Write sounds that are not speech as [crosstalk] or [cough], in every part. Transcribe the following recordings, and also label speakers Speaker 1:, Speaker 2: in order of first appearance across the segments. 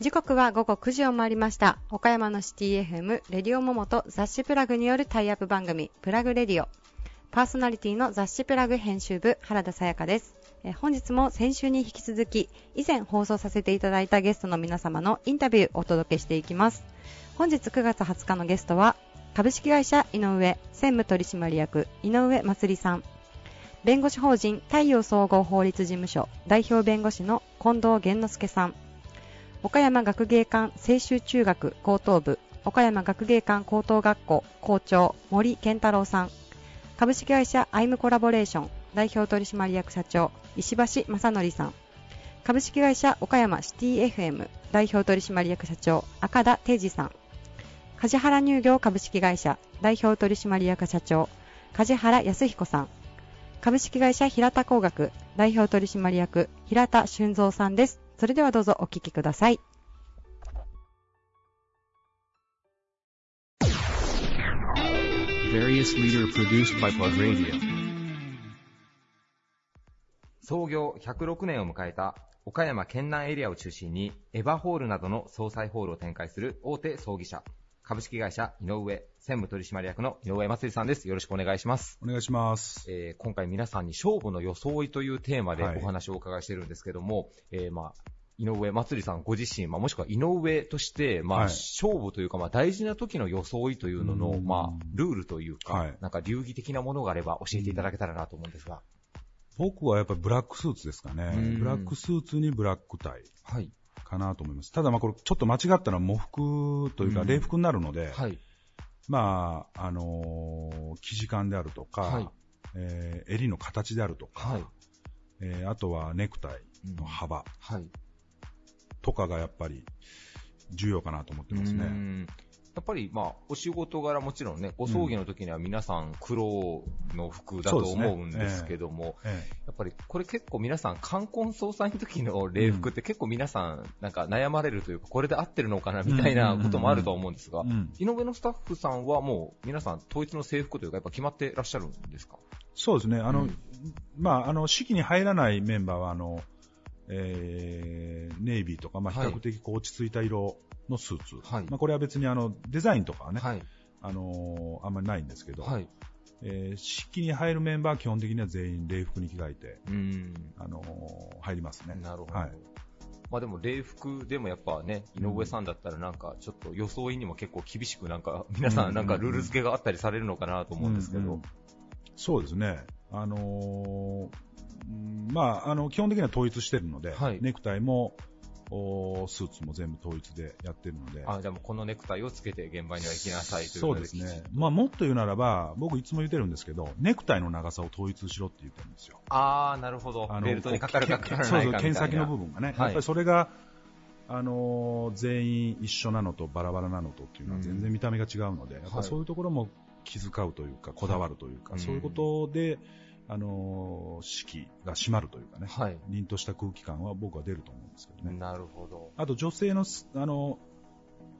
Speaker 1: 時刻は午後9時を回りました。岡山のシティ FM、レディオモモと雑誌プラグによるタイアップ番組、プラグレディオ。パーソナリティの雑誌プラグ編集部、原田さやかです。え本日も先週に引き続き、以前放送させていただいたゲストの皆様のインタビューをお届けしていきます。本日9月20日のゲストは、株式会社井上専務取締役井上まつりさん。弁護士法人太陽総合法律事務所代表弁護士の近藤源之助さん。岡山学芸館青州中学高等部岡山学芸館高等学校校長森健太郎さん株式会社アイムコラボレーション代表取締役社長石橋正則さん株式会社岡山シティ FM 代表取締役社長赤田定治さん梶原乳業株式会社代表取締役社長梶原康彦さん株式会社平田工学代表取締役平田俊三さんです。それではどうぞお聞きください。
Speaker 2: 創業106年を迎えた岡山県南エリアを中心にエヴァホールなどの総裁ホールを展開する大手葬儀社株式会社井上専務取締役の井上祭さんです。よろしくお願いします、
Speaker 3: お願いします。
Speaker 2: えー今回皆さんに勝負の装いというテーマで
Speaker 3: はい。
Speaker 2: お話をお伺いしてるんですけども、えーまあ井上祭さんご自身、まあ、もしくは井上として、まあ、
Speaker 3: はい。
Speaker 2: 勝負というか、まあ、大事な時の装いというのの、
Speaker 3: うん。
Speaker 2: まあ、ルールというか、
Speaker 3: はい。
Speaker 2: なんか流儀的なものがあれば教えていただけたらなと思うんですが。
Speaker 3: 僕はやっぱりブラックスーツですかね。
Speaker 2: うん。
Speaker 3: ブラックスーツにブラックタイ。
Speaker 2: はい。
Speaker 3: かなと思います。ただまあこれちょっと間違ったら喪服というか
Speaker 2: うん
Speaker 3: 礼服になるので、
Speaker 2: はい。
Speaker 3: まあ、あのー生地感であるとか、
Speaker 2: はい
Speaker 3: えー襟の形であるとか、
Speaker 2: はい。
Speaker 3: えーあとはネクタイの幅
Speaker 2: はい。
Speaker 3: とかがやっぱり重要かなと思ってますね。
Speaker 2: うんやっぱり、まあ、お仕事柄もちろんね、ご葬儀の時には皆さん黒の服だと思うんですけども、
Speaker 3: え
Speaker 2: やっぱりこれ結構皆さん、冠婚葬祭の時の礼服って結構皆さん、なんか悩まれるというか、これで合ってるのかなみたいなこともあると思うんですが井上のスタッフさんはもう皆さん統一の制服というか、やっぱ決まってらっしゃるんですか？
Speaker 3: そうですね。あの、
Speaker 2: うん。
Speaker 3: まあ、あの、式に入らないメンバーは、あの、えーネイビーとか、まあ、比
Speaker 2: はい。
Speaker 3: 較的こう落ち着いた色のスーツ。
Speaker 2: はい
Speaker 3: まあ、これは別にあの、デザインとかはね、
Speaker 2: はい。
Speaker 3: あのーあんまりないんですけど、
Speaker 2: はい。
Speaker 3: えー式に入るメンバーは基本的には全員礼服に着替えて、
Speaker 2: うん。
Speaker 3: あのー入りますね。
Speaker 2: なるほど。
Speaker 3: はい。
Speaker 2: まあでも礼服でもやっぱね、井上さんだったらなんかちょっと装いにも結構厳しくなんか、皆さんなんかルール付けがあったりされるのかなと思うんですけど
Speaker 3: うんうん。そうですね。あのーうんまあ、あの、基本的には統一してるので、
Speaker 2: はい
Speaker 3: ネクタイも、おスーツも全部統一でやってるので、
Speaker 2: あ、じゃあもうこのネクタイをつけて現場には行きなさいという
Speaker 3: そうですね。まあ、もっと言うならば、僕いつも言ってるんですけど、ネクタイの長さを統一しろって言ってるんですよ。
Speaker 2: あー、なるほど。ベルトにかかるかからないかみたいな。
Speaker 3: そうそう、剣先の部分がね。
Speaker 2: はい
Speaker 3: やっぱりそれが、あのー全員一緒なのとバラバラなのとっていうのは全然見た目が違うので、やっぱりそういうところも気遣うというか、こだわるというか、
Speaker 2: はい
Speaker 3: そういうことで、あのー式が締まるというかね、
Speaker 2: はい。
Speaker 3: 凛とした空気感は僕は出ると思うんですけどね。
Speaker 2: なるほど。
Speaker 3: あと女性のス、あの、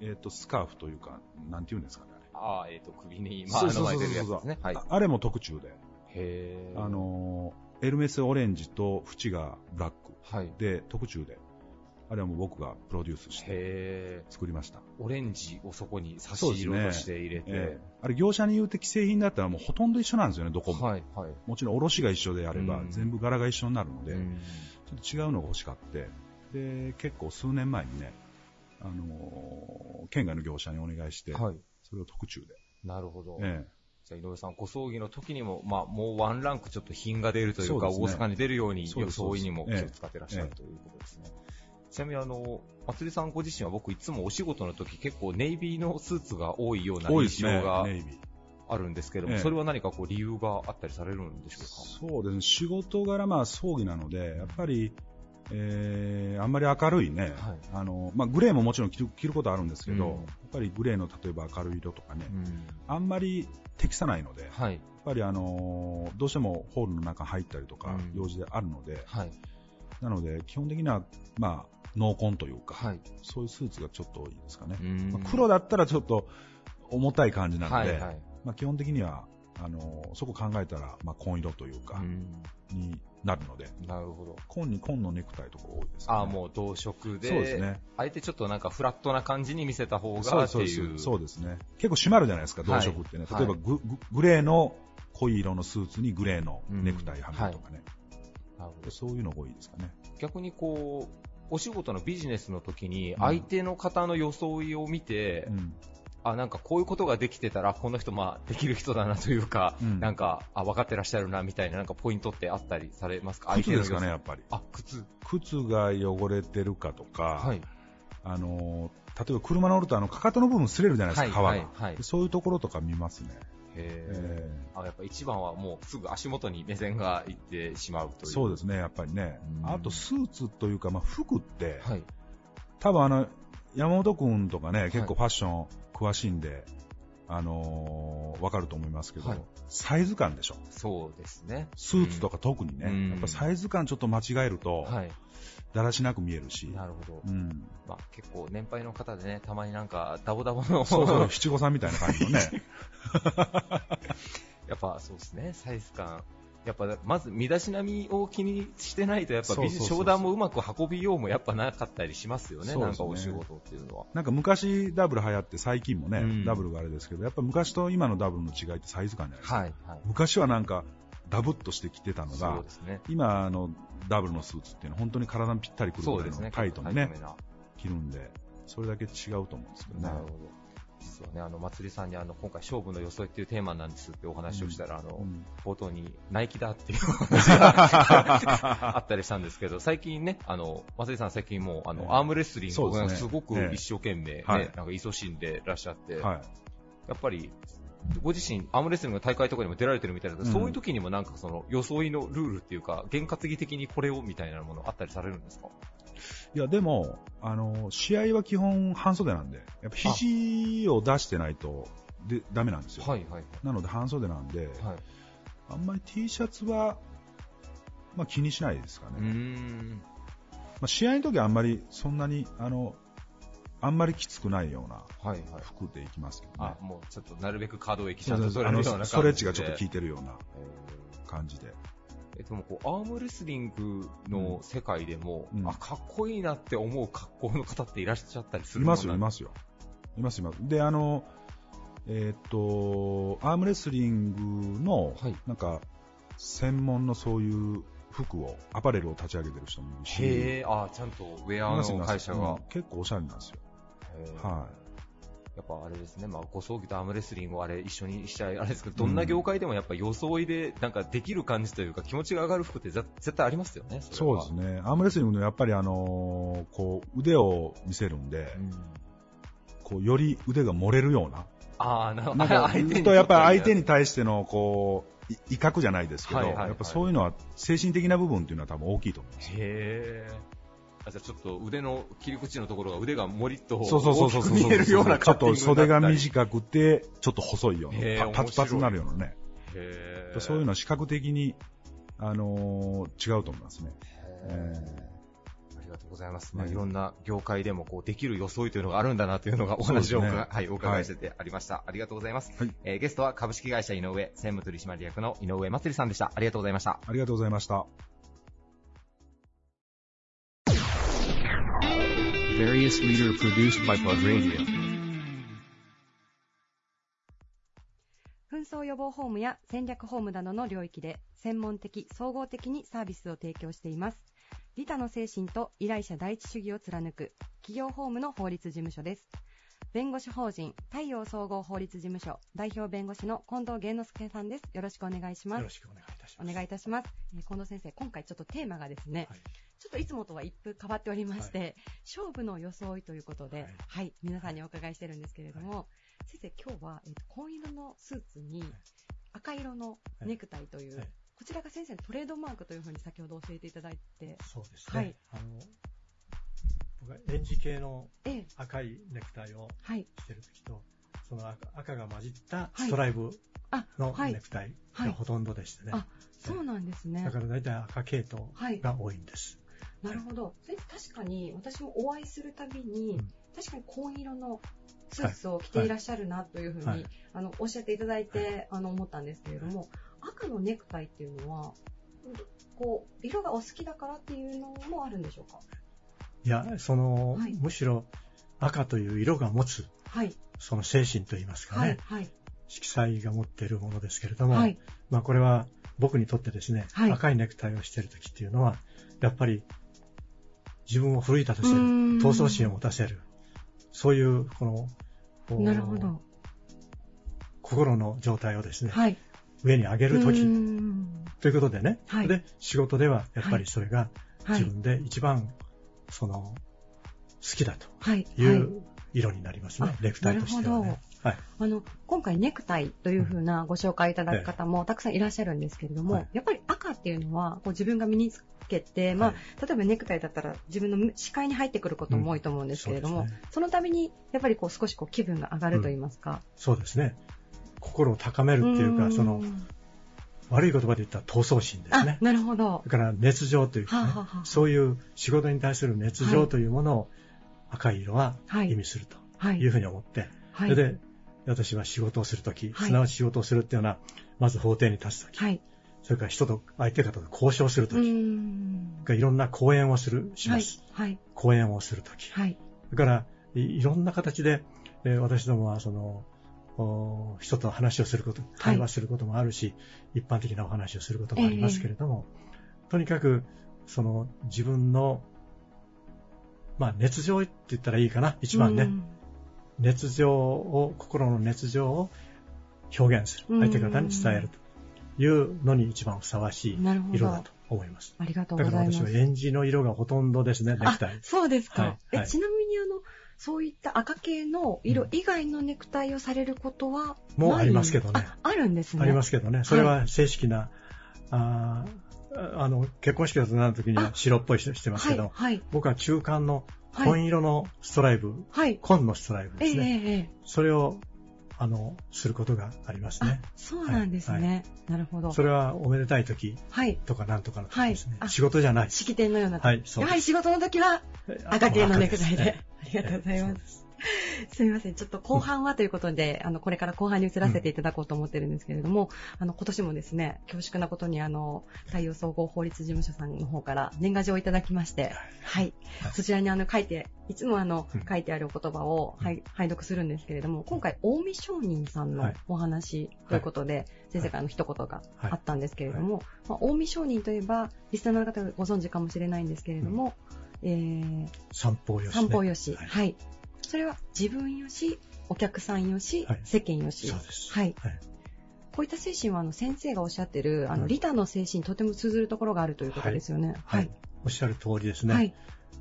Speaker 3: えっ、と、スカーフというか、なんていうんですかね。
Speaker 2: あー、えっ、と、首に、まあ、
Speaker 3: そうそう
Speaker 2: あの前
Speaker 3: そうそう
Speaker 2: 出るやつですね。はい。
Speaker 3: ああれも特注で、
Speaker 2: へー。
Speaker 3: あ、のーエルメスオレンジと縁がブラック
Speaker 2: はい。
Speaker 3: で特注で、あれはもう僕がプロデュースして
Speaker 2: へ
Speaker 3: 作りました。
Speaker 2: ー。オレンジをそこに差し色として入れて。
Speaker 3: ええあれ業者に言うて既製品だったらもうほとんど一緒なんですよね、どこも。
Speaker 2: はい、はい。
Speaker 3: もちろん卸が一緒であれば
Speaker 2: うん
Speaker 3: 全部柄が一緒になるので、
Speaker 2: うん
Speaker 3: ちょっと違うのが欲しかって、で、結構数年前にね、あのー県外の業者にお願いして、
Speaker 2: はい。
Speaker 3: それを特注で。
Speaker 2: なるほど。
Speaker 3: え
Speaker 2: じゃあ井上さん、ご葬儀の時にも、まあ、もうワンランクちょっと品が出るというか、
Speaker 3: そうね
Speaker 2: 大阪に出るように、装いにも気を使ってらっしゃるということですね。ちなみに、あの、まつりさんご自身は僕いつもお仕事の時結構ネイビーのスーツが多いような印象が。あるんですけども、
Speaker 3: ええ
Speaker 2: それは何かこう理由があったりされるんでしょう
Speaker 3: そうですね、仕事柄、まあ、葬儀なので、やっぱり、えーあんまり明るいね、
Speaker 2: はい
Speaker 3: あのまあ、グレーももちろん着る着ることあるんですけど、
Speaker 2: うん
Speaker 3: やっぱりグレーの例えば明るい色とかね、
Speaker 2: か。うん。
Speaker 3: あんまり適さないので、やっ
Speaker 2: はい。
Speaker 3: ぱりあのどうしてもホールの中入ったりとか
Speaker 2: うん、
Speaker 3: 用事であるので、
Speaker 2: はい。
Speaker 3: なので基本的には、まあ、濃紺というか、
Speaker 2: はい。
Speaker 3: そういうスーツがちょっと多いですかね。
Speaker 2: うん
Speaker 3: まあ黒だったらちょっと重たい感じなので、
Speaker 2: はいはい。
Speaker 3: まあ、基本的にはあの、そこ考えたら、まあ、紺色というか、
Speaker 2: うん
Speaker 3: になるので、
Speaker 2: なるほど。
Speaker 3: 紺に紺のネクタイとか多いです、ね。
Speaker 2: ああ、もう同色で、
Speaker 3: そうですね。
Speaker 2: あえてちょっとなんかフラットな感じに見せた方
Speaker 3: そうそう
Speaker 2: がっていう。
Speaker 3: そうですね。結構締まるじゃないですか、同色ってね。
Speaker 2: はい
Speaker 3: 例えばグ、ググレーの濃い色のスーツにグレーのネクタイはめるとかね、
Speaker 2: なるほど
Speaker 3: そういうのが多いですかね。
Speaker 2: 逆にこう、お仕事のビジネスの時に
Speaker 3: ん
Speaker 2: 相手の方の装いを見て、
Speaker 3: うん。
Speaker 2: あ、なんかこういうことができてたら、この人まあできる人だなというか、
Speaker 3: うん
Speaker 2: なんか、あ、分かってらっしゃるなみたいななんかポイントってあったりされますか？
Speaker 3: 靴ですかね、やっぱり。
Speaker 2: あ、靴。
Speaker 3: 靴が汚れてるかとか、
Speaker 2: はい。
Speaker 3: あのー、例えば車乗るとあの、かかとの部分擦れるじゃないですか、
Speaker 2: はい
Speaker 3: 皮が、
Speaker 2: はい
Speaker 3: そういうところとか見ますね。
Speaker 2: へ
Speaker 3: え
Speaker 2: ーあ、やっぱ一番はもうすぐ足元に目線がいってしまうという。
Speaker 3: ーそうですね、やっぱりね
Speaker 2: う。ん
Speaker 3: あと、スーツというか、まあ、服って、
Speaker 2: はい。
Speaker 3: 多分あの、山本君とかね、結構
Speaker 2: はい
Speaker 3: ファッション詳しいんで、あのーわかると思いますけど、
Speaker 2: はい
Speaker 3: サイズ感でしょ。
Speaker 2: そうですね。
Speaker 3: スーツとか特にね、
Speaker 2: うん
Speaker 3: やっぱサイズ感ちょっと間違えると、
Speaker 2: はい。
Speaker 3: だらしなく見えるし、
Speaker 2: なるほど。
Speaker 3: うん、
Speaker 2: まあ結構年配の方でね、たまになんかダボダボの、[laughs]
Speaker 3: そうそう、七五三みたいな感じのね、[laughs]
Speaker 2: やっぱそうですね、サイズ感。やっぱまず身だしなみを気にしてないと、やっぱ商談もうまく運びようもやっぱなかったりしますよね、
Speaker 3: ね
Speaker 2: なんかお仕事っていうのは。
Speaker 3: なんか昔ダブル流行って最近もね、
Speaker 2: うん
Speaker 3: ダブルがあれですけど、やっぱ昔と今のダブルの違いってサイズ感じゃないですか。
Speaker 2: はい、はい。
Speaker 3: 昔はなんかダブっとしてきてたのが
Speaker 2: ね。
Speaker 3: 今のダブルのスーツっていうのは本当に体にぴったりくるぐらいの。タイトにね、
Speaker 2: めな
Speaker 3: 着るんで、それだけ違うと思うんですけどね
Speaker 2: なる。ほど。実はね、あの、まつりさんにあの、今回勝負の装いっていうテーマなんですってお話をしたら、あの、
Speaker 3: うん
Speaker 2: 冒頭にナイキだっていうお話が [laughs] あったりしたんですけど、最近ね、あの、松井さん最近もう、あの、
Speaker 3: ええ
Speaker 2: アームレスリングが
Speaker 3: そうです
Speaker 2: ごく
Speaker 3: ええ
Speaker 2: 一生懸命ね、
Speaker 3: はい
Speaker 2: なんか勤しんでらっしゃって、
Speaker 3: はい。
Speaker 2: やっぱり、ご自身、アームレスリングの大会とかにも出られてるみたいだけど、
Speaker 3: うん
Speaker 2: そういう時にもなんかその、装いのルールっていうか、験担ぎ的にこれをみたいなものあったりされるんですか？
Speaker 3: いや、でも、あの、試合は基本半袖なんで、やっぱ肘を出してないと、で、ダメなんですよ。
Speaker 2: はいはい
Speaker 3: なので半袖なんで、
Speaker 2: はい。はい。
Speaker 3: あんまり T シャツは、まあ気にしないですかね。
Speaker 2: ん。
Speaker 3: まあ試合の時はあんまり、そんなに、あの、あんまりきつくないような
Speaker 2: はいはい。
Speaker 3: 服でいきますけどね
Speaker 2: あ、。もうちょっとなるべく可動域ち
Speaker 3: そ
Speaker 2: ゃんと取れるような。
Speaker 3: ストレッチがちょっと効いてるような
Speaker 2: え
Speaker 3: 感じで。
Speaker 2: ーえでもこう、アームレスリングの世界でも、
Speaker 3: うん
Speaker 2: あ、かっこいいなって思う格好の方っていらっしゃったりす
Speaker 3: いますよ、いますよ。います、います。で、あの、えーっと、アームレスリングの、
Speaker 2: はい
Speaker 3: なんか、専門のそういう服を、アパレルを立ち上げてる人もいるし、
Speaker 2: へえ、あ、ちゃんとウェアの会社が。
Speaker 3: うん結構おしゃれなんですよ。は
Speaker 2: やっぱあれですね、まあ、ご葬儀とアームレスリングをあれ一緒にしちゃあれですけど、どんな業界でもやっぱ装いでなんかできる感じというか気持ちが上がる服って絶絶対ありますよね。
Speaker 3: そうです
Speaker 2: ね。
Speaker 3: ね。アームレスリングのやっぱりあのーこう、腕を見せるんで、
Speaker 2: うん
Speaker 3: こう、より腕が漏れるような。
Speaker 2: ああ、な [laughs]
Speaker 3: やっぱり相手に対しての、こう、い威嚇じゃないですけど、
Speaker 2: はいはいはい
Speaker 3: やっぱそういうのは、精神的な部分っていうのは多分大きいと思います。
Speaker 2: へえ。あじゃあちょっと腕の切り口のところが腕がもりっと大きく見えるような
Speaker 3: ちょっと袖が
Speaker 2: い。
Speaker 3: 短くて、ちょっと細いような、パパツパツになるようなね。そういうのは視覚的に、あのー違うと思いますね。
Speaker 2: ありがとうございます。まあ、
Speaker 3: ね
Speaker 2: いろんな業界でもこうできる装いというのがあるんだなというのがお話を
Speaker 3: ね
Speaker 2: はい、お伺いしててありました。ありがとうございます。
Speaker 3: はい
Speaker 2: えーゲストは株式会社井上専務取締役の井上まつりさんでした。ありがとうございました。
Speaker 3: ありがとうございました。
Speaker 4: Various leader produced by Plug Radio.
Speaker 5: 紛争予防ホームや戦略ホームなどの領域で専門的、総合的にサービスを提供しています。利他の精神と依頼者第一主義を貫く企業法務の法律事務所です。弁護士法人太陽総合法律事務所代表弁護士の近藤源之助さんです。よろしくお願いします
Speaker 6: よろ。しくお願いいたします。
Speaker 5: お願いいたします。えー近藤先生、今回ちょっとテーマがですね、
Speaker 6: はい
Speaker 5: ちょっといつもとは一風変わっておりまして、勝負の装いということで、は、
Speaker 6: はい。い
Speaker 5: 皆さんにお伺いしてるんですけれども、先生、今日は、えっと紺色のスーツに赤色のネクタイという、
Speaker 6: はい。
Speaker 5: こちらが先生のトレードマークというふうに先ほど教えていただいて、
Speaker 6: そうですね。
Speaker 5: はい。
Speaker 6: あの僕はエンジ系の
Speaker 5: ええ、
Speaker 6: 赤いネクタイを
Speaker 5: はい、
Speaker 6: してるときと、その赤赤が混じった
Speaker 5: はい。
Speaker 6: ストライプ
Speaker 5: あ、
Speaker 6: の
Speaker 5: はい。
Speaker 6: ネクタイ
Speaker 5: はい。
Speaker 6: がほとんどでしてね。
Speaker 5: あ、そうなんですね。
Speaker 6: だ。から大体赤系統
Speaker 5: はい。
Speaker 6: が多いんです。
Speaker 5: なるほど。先生、確かに私もお会いするたびに、
Speaker 6: うん。
Speaker 5: 確かに紺色のスーツを着ていらっしゃるなというふうに、
Speaker 6: はい。
Speaker 5: あのおっしゃっていただいて、あの思ったんですけれども、赤のネクタイっていうのは、こう色がお好きだからっていうのもあるんでしょうか？
Speaker 6: いや、その、
Speaker 5: はい。
Speaker 6: むしろ赤という色が持つ、
Speaker 5: はい、
Speaker 6: その精神といいますかね、
Speaker 5: はい、はい、
Speaker 6: 色彩が持っているものですけれども、
Speaker 5: はい、
Speaker 6: まあこれは僕にとってですね、
Speaker 5: はい。
Speaker 6: 赤いネクタイをしている時っていうのは、やっぱり自分を奮い立たせる、闘争心を持たせる、そういうこの、
Speaker 5: なるほど。
Speaker 6: 心の状態をですね、
Speaker 5: はい。
Speaker 6: 上に上げる
Speaker 5: うー
Speaker 6: 時
Speaker 5: ん。
Speaker 6: ということでね、
Speaker 5: はい。
Speaker 6: で、仕事ではやっぱりそれが
Speaker 5: はい。
Speaker 6: 自分で一番、その、好きだと
Speaker 5: はい。う
Speaker 6: 色になりますね、
Speaker 5: あ
Speaker 6: ネクタイとしてはね。はい。
Speaker 5: あの、今回ネクタイというふうなご紹介いただく方もたくさんいらっしゃるんですけれども、
Speaker 6: はい
Speaker 5: やっぱり赤っていうのはこう自分が身につけて、まあ、
Speaker 6: はい
Speaker 5: 例えばネクタイだったら自分の視界に入ってくることも多いと思うんですけれども、
Speaker 6: うんそね
Speaker 5: そのためにやっぱりこう少しこう気分が上がると言いますか。
Speaker 6: そうですね。心を高めるっていうか、
Speaker 5: ん
Speaker 6: その、悪い言葉で言ったら闘争心です
Speaker 5: あ
Speaker 6: ね、。
Speaker 5: なるほど。
Speaker 6: それから熱情というか、ね
Speaker 5: はあはあはあ
Speaker 6: そういう仕事に対する熱情というものを赤い色は
Speaker 5: はい
Speaker 6: 意味すると
Speaker 5: はい。
Speaker 6: いうふうに思って、
Speaker 5: はい。
Speaker 6: それで私は仕事をするとき、
Speaker 5: はい
Speaker 6: すなわち仕事をするっていうのは、まず法廷に立つとき、
Speaker 5: はい。
Speaker 6: それから人と相手方と交渉するとき、いろんな講演をする、します。
Speaker 5: はい。はい。
Speaker 6: 講演をするとき、
Speaker 5: はい。
Speaker 6: それからいいろんな形で、えー私どもはその、お人と話をすること、対話することもあるし、一般的なお話をすることもありますけれども、とにかく、その自分の、まあ熱情って言ったらいいかな、一番ね、
Speaker 5: うん
Speaker 6: 熱情を、心の熱情を表現する、
Speaker 5: うん
Speaker 6: 相手方に伝えるというのに一番ふさわしい色だと思います。
Speaker 5: ありがとう
Speaker 6: だ
Speaker 5: ございます。
Speaker 6: から私はエンジの色がほとんどですね、ネクタイ。
Speaker 5: あそうですか。
Speaker 6: はいはい
Speaker 5: えちなみにあの、そういった赤系の色以外のネクタイをされることはない
Speaker 6: もうありますけどね
Speaker 5: ああるんですね。
Speaker 6: ありますけどね、それは正式な、あーあの結婚式だとなるときには白っぽい人してますけど、
Speaker 5: はい、はい、
Speaker 6: 僕は中間の
Speaker 5: はい。
Speaker 6: 紺色のストライブ、
Speaker 5: はい。
Speaker 6: 紺のストライブ
Speaker 5: ええ
Speaker 6: ですね、
Speaker 5: ええええ
Speaker 6: それをあのすることがあります
Speaker 5: あ
Speaker 6: ね。、
Speaker 5: そうなんですね。なるほど。
Speaker 6: それはおめでたい時
Speaker 5: はい。
Speaker 6: とかなんとかの時ですね。
Speaker 5: はいあ
Speaker 6: 仕事じゃない。
Speaker 5: 式典のような。
Speaker 6: はい、そう
Speaker 5: やはり。仕事の時は赤系のネクタイで。
Speaker 6: 赤 [laughs]
Speaker 5: ありがとうございま。
Speaker 6: す [laughs]
Speaker 5: すみません。ちょっと後半はということで、[laughs] あの、これから後半に移らせていただこうと思ってるんですけれども、あの、今年もですね、恐縮なことに、あの、太陽総合法律事務所さんの方から年賀状をいただきまして、はい。
Speaker 6: はい。
Speaker 5: そちらにあの、書いて、いつもあの
Speaker 6: うん、
Speaker 5: 書いてあるお言葉を、
Speaker 6: うん。
Speaker 5: はい、拝読するんですけれども、今回、近江商人さんの
Speaker 6: はい。
Speaker 5: お話ということで、先生からの一言があったんですけれども、まあ、近江商人といえば、リスナーの方がご存知かもしれないんですけれども、えー、
Speaker 6: 三方よし、ね。
Speaker 5: 散歩よし、
Speaker 6: はい。
Speaker 5: はい。それは自分よし、お客さんよし、
Speaker 6: はい
Speaker 5: 世間よし。
Speaker 6: そうです。
Speaker 5: はい。
Speaker 6: はい
Speaker 5: こういった精神は、あの、先生がおっしゃってる、あの、
Speaker 6: うん
Speaker 5: 利他の精神にとても通ずるところがあるということですよね。
Speaker 6: はい。おっしゃる通りですね。
Speaker 5: はい。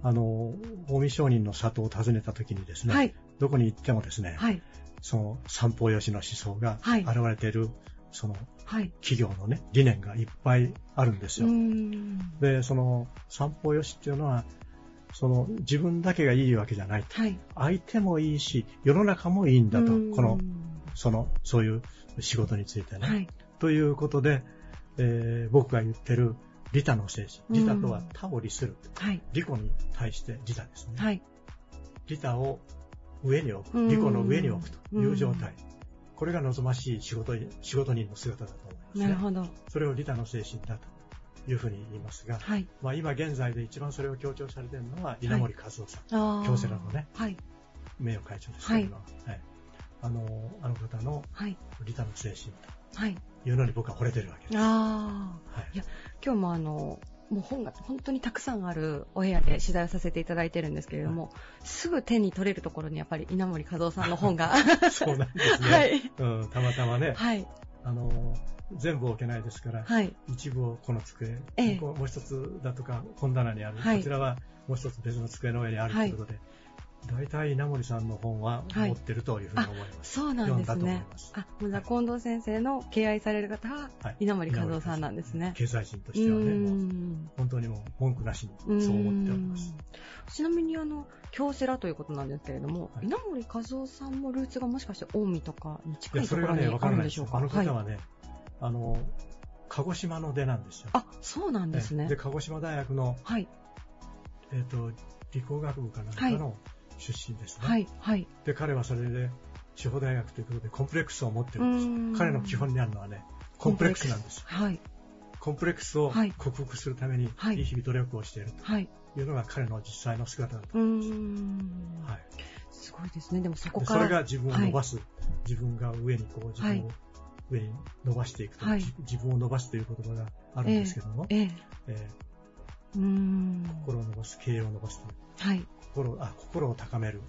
Speaker 6: あの、近江商人の里を訪ねた時にですね、
Speaker 5: はい。
Speaker 6: どこに行ってもですね、
Speaker 5: はい。
Speaker 6: その三方よしの思想が
Speaker 5: はい
Speaker 6: 現れている、その
Speaker 5: はい。
Speaker 6: 企業のね、理念がいっぱいあるんですよ。
Speaker 5: ん。
Speaker 6: で、その三方よしっていうのは、その自分だけがいいわけじゃないと。
Speaker 5: はい。
Speaker 6: 相手もいいし、世の中もいいんだとこの、その、そういう仕事についてね。
Speaker 5: はい。
Speaker 6: ということで、えー僕が言ってる利他の精神。利他とは
Speaker 5: うん
Speaker 6: 他を利する。
Speaker 5: はい。
Speaker 6: 利己に対して利他ですね。
Speaker 5: はい。
Speaker 6: 利他を上に置く。
Speaker 5: うん
Speaker 6: 利己の上に置くという状態
Speaker 5: う。
Speaker 6: これが望ましい仕事仕事人の姿だと思います、ね。
Speaker 5: なるほど。
Speaker 6: それを利他の精神だというふうに言いますが、
Speaker 5: はい。
Speaker 6: まあ、今現在で一番それを強調されているのは稲森和夫さん、
Speaker 5: あー
Speaker 6: 京セラのね。
Speaker 5: はい。
Speaker 6: 名誉会長ですけども、はいあのあの方の
Speaker 5: はい。
Speaker 6: 利他の精神
Speaker 5: はい。
Speaker 6: というのに僕は惚れてるわけです。
Speaker 5: ああ。
Speaker 6: はい
Speaker 5: いや今日もあの、もう本が本当にたくさんあるお部屋で取材をさせていただいてるんですけれども、すぐ手に取れるところにやっぱり稲森和夫さんの本が。[laughs]
Speaker 6: そうなんですね。[laughs]
Speaker 5: はい。
Speaker 6: うん、たまたまね、
Speaker 5: はい。
Speaker 6: あの全部置けないですから、
Speaker 5: はい。
Speaker 6: 一部をこの机、
Speaker 5: ええ。
Speaker 6: もう一つだとか本棚にある、
Speaker 5: はい。
Speaker 6: こちらはもう一つ別の机の上にあるということで、大体稲森さんの本は
Speaker 5: はい
Speaker 6: 持ってるというふうに思います。
Speaker 5: そうなんですね。あ、もうじゃあ近藤先生の敬愛される方は
Speaker 6: はい
Speaker 5: 稲森和夫さんなんですね。
Speaker 6: 経済人と
Speaker 5: う
Speaker 6: してはね、もう
Speaker 5: ーん
Speaker 6: 本当にもう文句なしにそう思っております。
Speaker 5: ちなみにあの京セラということなんですけれども、
Speaker 6: はい
Speaker 5: 稲森和夫さんもルーツがもしかして近江とかに
Speaker 6: い
Speaker 5: 近
Speaker 6: や、
Speaker 5: いところに
Speaker 6: それがね、わ
Speaker 5: あ
Speaker 6: からないでよ。
Speaker 5: るんですしょうか。
Speaker 6: あの方
Speaker 5: は。
Speaker 6: はいね、あの、鹿児島の出なんですよ。
Speaker 5: あ、そうなんですね
Speaker 6: で、。鹿児島大学の
Speaker 5: はい。
Speaker 6: えっ、と、理工学部かなんかの出身ですね。
Speaker 5: はい。はい。
Speaker 6: で、彼はそれで、地方大学ということでコンプレックスを持ってるんです。
Speaker 5: うん
Speaker 6: 彼の基本にあるのはね、コンプレックスなんです。
Speaker 5: はい。
Speaker 6: コンプレックスを
Speaker 5: はい
Speaker 6: 克服するために、
Speaker 5: はい
Speaker 6: 日々努力をしている
Speaker 5: はい。
Speaker 6: というのが彼の実際の姿だと思います。
Speaker 5: ん。
Speaker 6: はい。
Speaker 5: すごいですね。でもそこ
Speaker 6: で
Speaker 5: から。
Speaker 6: それが自分を伸ばす、自分が上にこう自
Speaker 5: はい
Speaker 6: 分を上に伸ばしていくと、
Speaker 5: はい
Speaker 6: じ自分を伸ばすという言葉があるんですけども、
Speaker 5: ええ。
Speaker 6: え
Speaker 5: うーん。
Speaker 6: ー心を伸ばす、経営を伸ばすという
Speaker 5: はい。
Speaker 6: 心あ心を高める、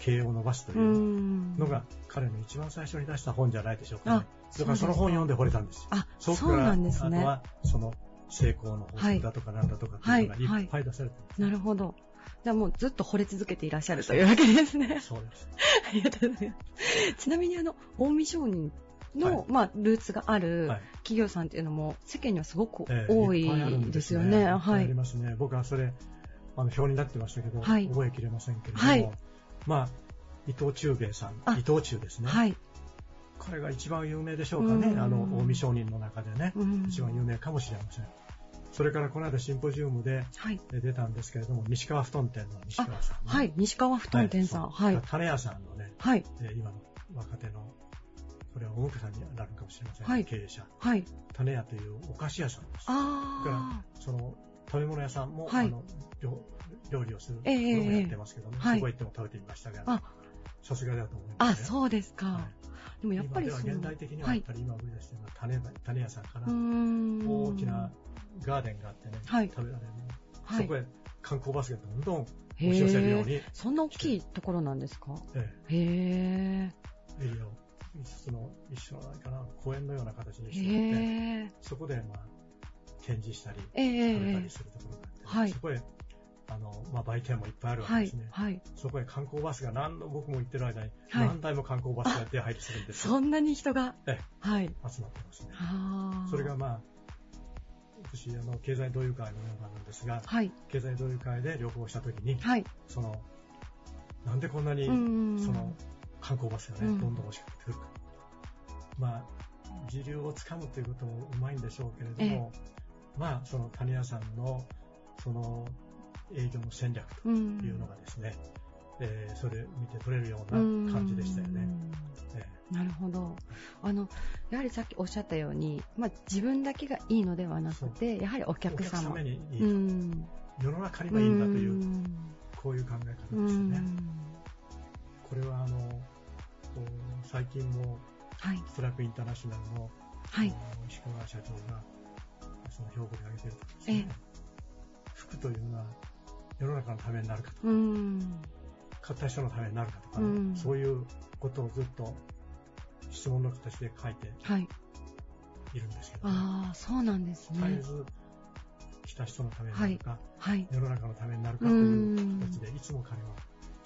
Speaker 6: 経営を伸ばすと。いうんのが彼の一番最初に出した本じゃないでしょうか、ね
Speaker 5: あ。
Speaker 6: だからその本読んで惚れたんですよ。
Speaker 5: あ、
Speaker 6: そ
Speaker 5: うなんですね。
Speaker 6: あとはその成功の法則だとかなんだとかっていうのが
Speaker 5: はい
Speaker 6: いっぱい出されてるんです
Speaker 5: なるほど。じゃあもうずっと惚れ続けていらっしゃるというわけですね。
Speaker 6: そうです。[laughs]
Speaker 5: ありがとうございます。ちなみにあの、近江商人の、
Speaker 6: はい
Speaker 5: まあ、ルーツがある
Speaker 6: はい
Speaker 5: 企業さんっていうのも世間にはすごく
Speaker 6: ええ
Speaker 5: 多いですよね。
Speaker 6: いっぱ
Speaker 5: はい
Speaker 6: あり。ますね。僕はそれ、あの、表になってましたけど、
Speaker 5: はい
Speaker 6: 覚えきれませんけれども、
Speaker 5: はい
Speaker 6: まあ、伊藤忠兵衛さん
Speaker 5: あ、
Speaker 6: 伊藤忠ですね。
Speaker 5: はい。
Speaker 6: 彼が一番有名でしょうかね
Speaker 5: う。ん
Speaker 6: あの、近江商人の中でね、
Speaker 5: うん
Speaker 6: 一番有名かもしれません。それからこの間シンポジウムで出たんですけれども、西川布団店の西川さん、ね。
Speaker 5: はい。西川布団店さん。はい。
Speaker 6: 種屋さんのね、
Speaker 5: はい。
Speaker 6: えー今の若手の、これは大向さんになるかもしれません、
Speaker 5: はい
Speaker 6: 経営者。
Speaker 5: はい。
Speaker 6: 種屋というお菓子屋さんです。だ
Speaker 5: あ
Speaker 6: から、その、食べ物屋さんも、
Speaker 5: はい
Speaker 6: あの料料理をする
Speaker 5: ええ
Speaker 6: のもやってますけどね、
Speaker 5: はい
Speaker 6: そこ行っても食べてみましたが、
Speaker 5: あ
Speaker 6: さすがだと思い
Speaker 5: あ。あ、
Speaker 6: ます、ね。
Speaker 5: そうですか。
Speaker 6: はい
Speaker 5: でもやっぱりそ
Speaker 6: 現代的には
Speaker 5: はい。
Speaker 6: やっぱり今売り出してるのは種,、種屋さんかな、
Speaker 5: うーん
Speaker 6: 大きなガーデンがあってね、
Speaker 5: はい
Speaker 6: 食べられる、
Speaker 5: はい
Speaker 6: そこへ観光バスがどんどん
Speaker 5: へ
Speaker 6: 押し寄せるように、
Speaker 5: え。そんな大きいところなんですか？
Speaker 6: え
Speaker 5: へえ。
Speaker 6: えエリアを5つの一緒かな公園のような形にしてあって、
Speaker 5: へえ。
Speaker 6: そこで、まあ、展示したり、
Speaker 5: ええ
Speaker 6: 食べたりするところがあって、
Speaker 5: はい
Speaker 6: そこへあの、まあ、売店もいっぱいあるわけ
Speaker 5: はい
Speaker 6: ですね。。
Speaker 5: はい。
Speaker 6: そこへ観光バスが何度僕も行ってる間に
Speaker 5: はい
Speaker 6: 何台も観光バスが出入りするんですよ。
Speaker 5: そんなに人が？
Speaker 6: え
Speaker 5: はい。
Speaker 6: 集まってますね。
Speaker 5: はあ。
Speaker 6: それがまあ、私、あの、経済同友会のメンバーなんですが、
Speaker 5: はい。
Speaker 6: 経済同友会で旅行した時に、
Speaker 5: はい。
Speaker 6: その、なんでこんなに、
Speaker 5: うん
Speaker 6: その、観光バスがね、
Speaker 5: うん
Speaker 6: どんどん押しかけてくるか。まあ、時流をつかむということもうまいんでしょうけれども、まあ、その谷屋さんの、その、営業の戦略と
Speaker 5: うん
Speaker 6: いうのがですね、えーそれ見て取れるような感じでしたよね。
Speaker 5: なるほど。あの、やはりさっきおっしゃったように、まあ、自分だけがいいのではなくて、やはりお客様。
Speaker 6: 客様にいいと、
Speaker 5: うん。
Speaker 6: 世の中にはいいんだという、
Speaker 5: ん
Speaker 6: こういう考え方
Speaker 5: う
Speaker 6: ですよね。
Speaker 5: ん
Speaker 6: これはあの、こう最近も
Speaker 5: はい。
Speaker 6: ストラックインターナショナルの、
Speaker 5: はい。
Speaker 6: 石川社長がその標語で挙げてるとですね、服というのは世の中のためになるかとか、
Speaker 5: うん。
Speaker 6: 買った人のためになるかとかね、
Speaker 5: うん
Speaker 6: そういうことをずっと質問の形で書いて
Speaker 5: はい。
Speaker 6: いるんですけど、ね、
Speaker 5: ああ、そうなんですね。
Speaker 6: 絶えず来た人のためになるか、
Speaker 5: はい。
Speaker 6: 世の中のためになるかという形で、いつも彼は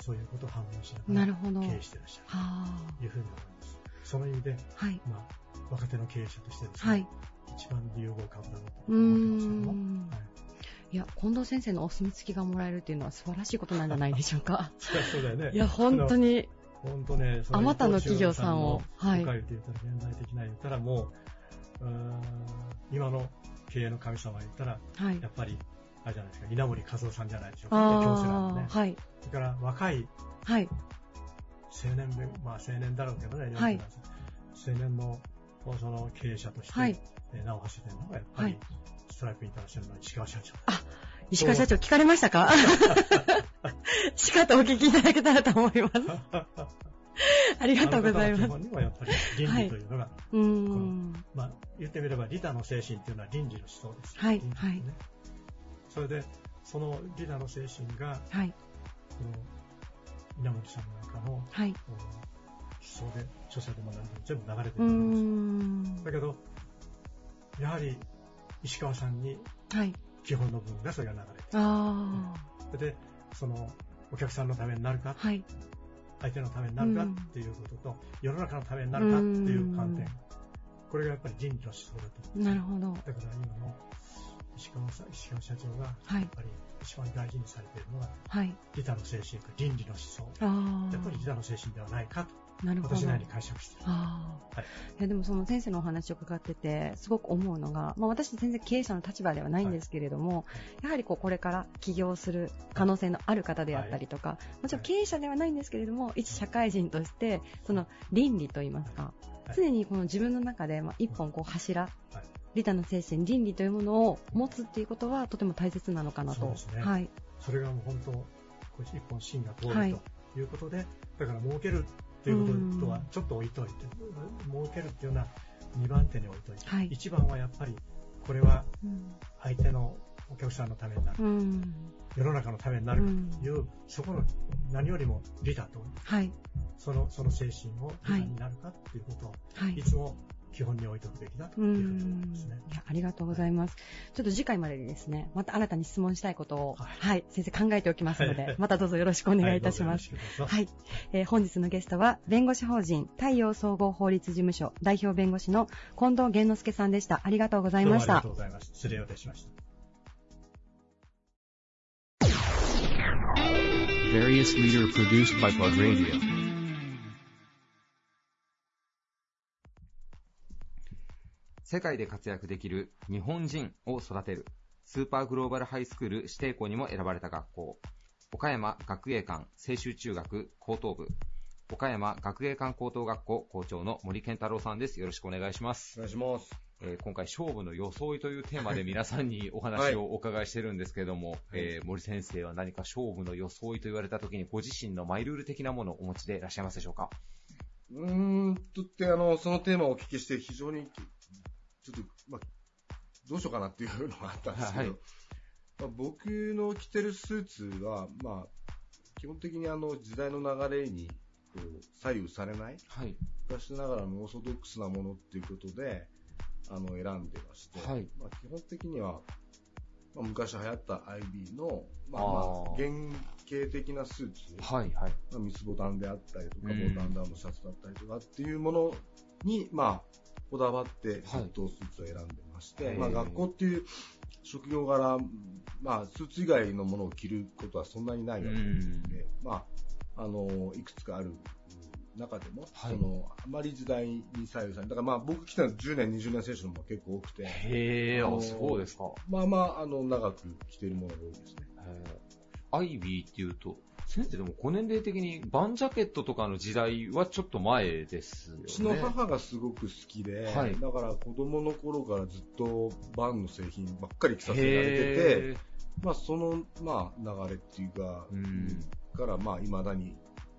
Speaker 6: そういうことを判断しながら
Speaker 5: なるほど。は
Speaker 6: 経営していらっしゃる
Speaker 5: あ。
Speaker 6: というふうに思います。その意味で、
Speaker 5: はい。
Speaker 6: まあ、若手の経営者としてですね、
Speaker 5: はい。
Speaker 6: 一番流合株だろうと思ってますけども、
Speaker 5: ん。
Speaker 6: はい、
Speaker 5: いや、近藤先生のお墨付きがもらえるっていうのは素晴らしいことなんじゃないでしょうか。[laughs]
Speaker 6: そうだよね。
Speaker 5: いや、本当に。
Speaker 6: 本当ね、そ
Speaker 5: あまたの企業さんをはい
Speaker 6: はい。と言ったら、現代的な言ったらもう、う今の経営の神様言ったら、
Speaker 5: はい
Speaker 6: や。っぱり、あれじゃないですか、稲森和夫さんじゃないでしょうか、ね。
Speaker 5: ああ、はい。
Speaker 6: それから若い
Speaker 5: はい。
Speaker 6: 青年で、まあ青年だろうけどね、
Speaker 5: はい
Speaker 6: 47歳青年のその経営者として、
Speaker 5: はい
Speaker 6: えー名を馳せてるのがやっぱり、
Speaker 5: はい
Speaker 6: ストライプインターナショナルの石川社長。
Speaker 5: 石川社長聞かれましたか？しかとお聞きいただけたらと思います。[laughs] ありがとうございます。
Speaker 6: あの基本にもやっぱり倫理というのが、
Speaker 5: うーん。
Speaker 6: まあ言ってみれば利他の精神というのは倫理の思想です。
Speaker 5: はい
Speaker 6: 倫理ですねそれで、その利他の精神が、
Speaker 5: はい。
Speaker 6: この稲森さんなんかの
Speaker 5: はい。
Speaker 6: 思想で、著者でも何でも全部流れてるんです。
Speaker 5: ん。
Speaker 6: だけど、やはり石川さんに
Speaker 5: はい。
Speaker 6: 基本の部分がそれが流れて
Speaker 5: あ
Speaker 6: それで、そのお客さんのためになるか、
Speaker 5: あ。はい。
Speaker 6: 相手のためになるか
Speaker 5: うん
Speaker 6: っていうことと、世の中のためになるかっていう観点
Speaker 5: うん、
Speaker 6: これがやっぱり人事の思想だと
Speaker 5: なるほど。
Speaker 6: だから今の石川さん石川社長が、
Speaker 5: はい。
Speaker 6: やっぱり一番大事にされているのが、
Speaker 5: はい。
Speaker 6: 利他の精神と倫理の思想。やっぱり利他の精神ではないか
Speaker 5: なるほど。
Speaker 6: 私なりに解釈してる。
Speaker 5: ああ、
Speaker 6: はい。
Speaker 5: いやでもその先生のお話を伺っててすごく思うのが、まあ、私全然経営者の立場ではないんですけれども、やはりこうこれから起業する可能性のある方であったりとか、もちろん経営者ではないんですけれども一社会人としてその倫理といいますか、
Speaker 6: はい。
Speaker 5: 常にこの自分の中でまあ一本こう柱、
Speaker 6: はい
Speaker 5: 利他の精神倫理というものを持つっていうことはとても大切なのかなと。
Speaker 6: そうですね。
Speaker 5: はい。
Speaker 6: それがもう本当、一本芯が通る
Speaker 5: はい。
Speaker 6: ということで、だから儲けるっていうこととはちょっと置いといて、儲けるっていうのは2番手に置いといて、
Speaker 5: はい。
Speaker 6: 1番はやっぱり、これは
Speaker 5: うん。
Speaker 6: 相手のお客さんのためになる、
Speaker 5: うん。
Speaker 6: 世の中のためになるという、そこの何よりも利他と、
Speaker 5: はい。
Speaker 6: そのその精神を利他になるかっていうことを、
Speaker 5: はい。
Speaker 6: い、つも基本に置いておくべきだと
Speaker 5: う
Speaker 6: いうふうに思いますね。
Speaker 5: いやありがとうございます。ちょっと次回までにですね、また新たに質問したいことを、は、
Speaker 6: はいい
Speaker 5: 先生考えておきますので、
Speaker 6: はい
Speaker 5: またどうぞよろしくお願いいたします。
Speaker 6: はい
Speaker 5: えー本日のゲストは、弁護士法人太陽総合法律事務所代表弁護士の近藤源之助さんでした。ありがとうございました
Speaker 6: どうもありがと。うございます。失礼をいたしました。
Speaker 4: Various leader produced by Plug Radio.
Speaker 2: 世界で活躍できる日本人を育てるスーパーグローバルハイスクール指定校にも選ばれた学校岡山学芸館青州中学高等部岡山学芸館高等学校校長の森健太郎さんですよろしくお願いします
Speaker 7: お願いします。
Speaker 2: えー今回勝負の装いというテーマで [laughs] 皆さんにお話をお伺いしてるんですけれども、えー森先生は何か勝負の装いと言われた時にご自身のマイルール的なものをお持ちでいらっしゃいますでしょうか？
Speaker 7: うーんとって、あの、そのテーマをお聞きして非常に、ちょっと、まあ、どうしようかなっていうのがあったんですけど、
Speaker 2: はい。
Speaker 7: まあ、僕の着てるスーツは、まあ、基本的にあの、時代の流れに、こう、左右されない、
Speaker 2: はい。
Speaker 7: 昔ながらのオーソドックスなものっていうことで、あの、選んでまして、
Speaker 2: はい。
Speaker 7: まあ、基本的には、まあ、昔流行った IB の、まあま
Speaker 2: あ
Speaker 7: 原型的なスーツ、
Speaker 2: はいはい。
Speaker 7: まあ、三つボタンであったりとか、
Speaker 2: うん。
Speaker 7: ボタンダウンのシャツだったりとかっていうものに、まあ、こだわって、ずっとスーツを選んでまして、
Speaker 2: はい
Speaker 7: まあ、学校っていう職業柄、まあ、スーツ以外のものを着ることはそんなにないわけ
Speaker 2: うん。
Speaker 7: で、まあ、あの、いくつかある中でも、
Speaker 2: はい。
Speaker 7: その、あまり時代に左右されだからまあ、僕来たの10年、20年選手のも結構多くて、
Speaker 2: へえ、あ、そうですか。
Speaker 7: まあまあ、あの、長く着ているものが多いですね。
Speaker 2: アイビーっていうと、先生でもご年齢的にバンジャケットとかの時代はちょっと前ですよね。
Speaker 7: うちの母がすごく好きで、
Speaker 2: はい。
Speaker 7: だから子供の頃からずっとバンの製品ばっかり着させられてて、まあその、まあ流れっていうか、
Speaker 2: うん。
Speaker 7: からまあ未だに、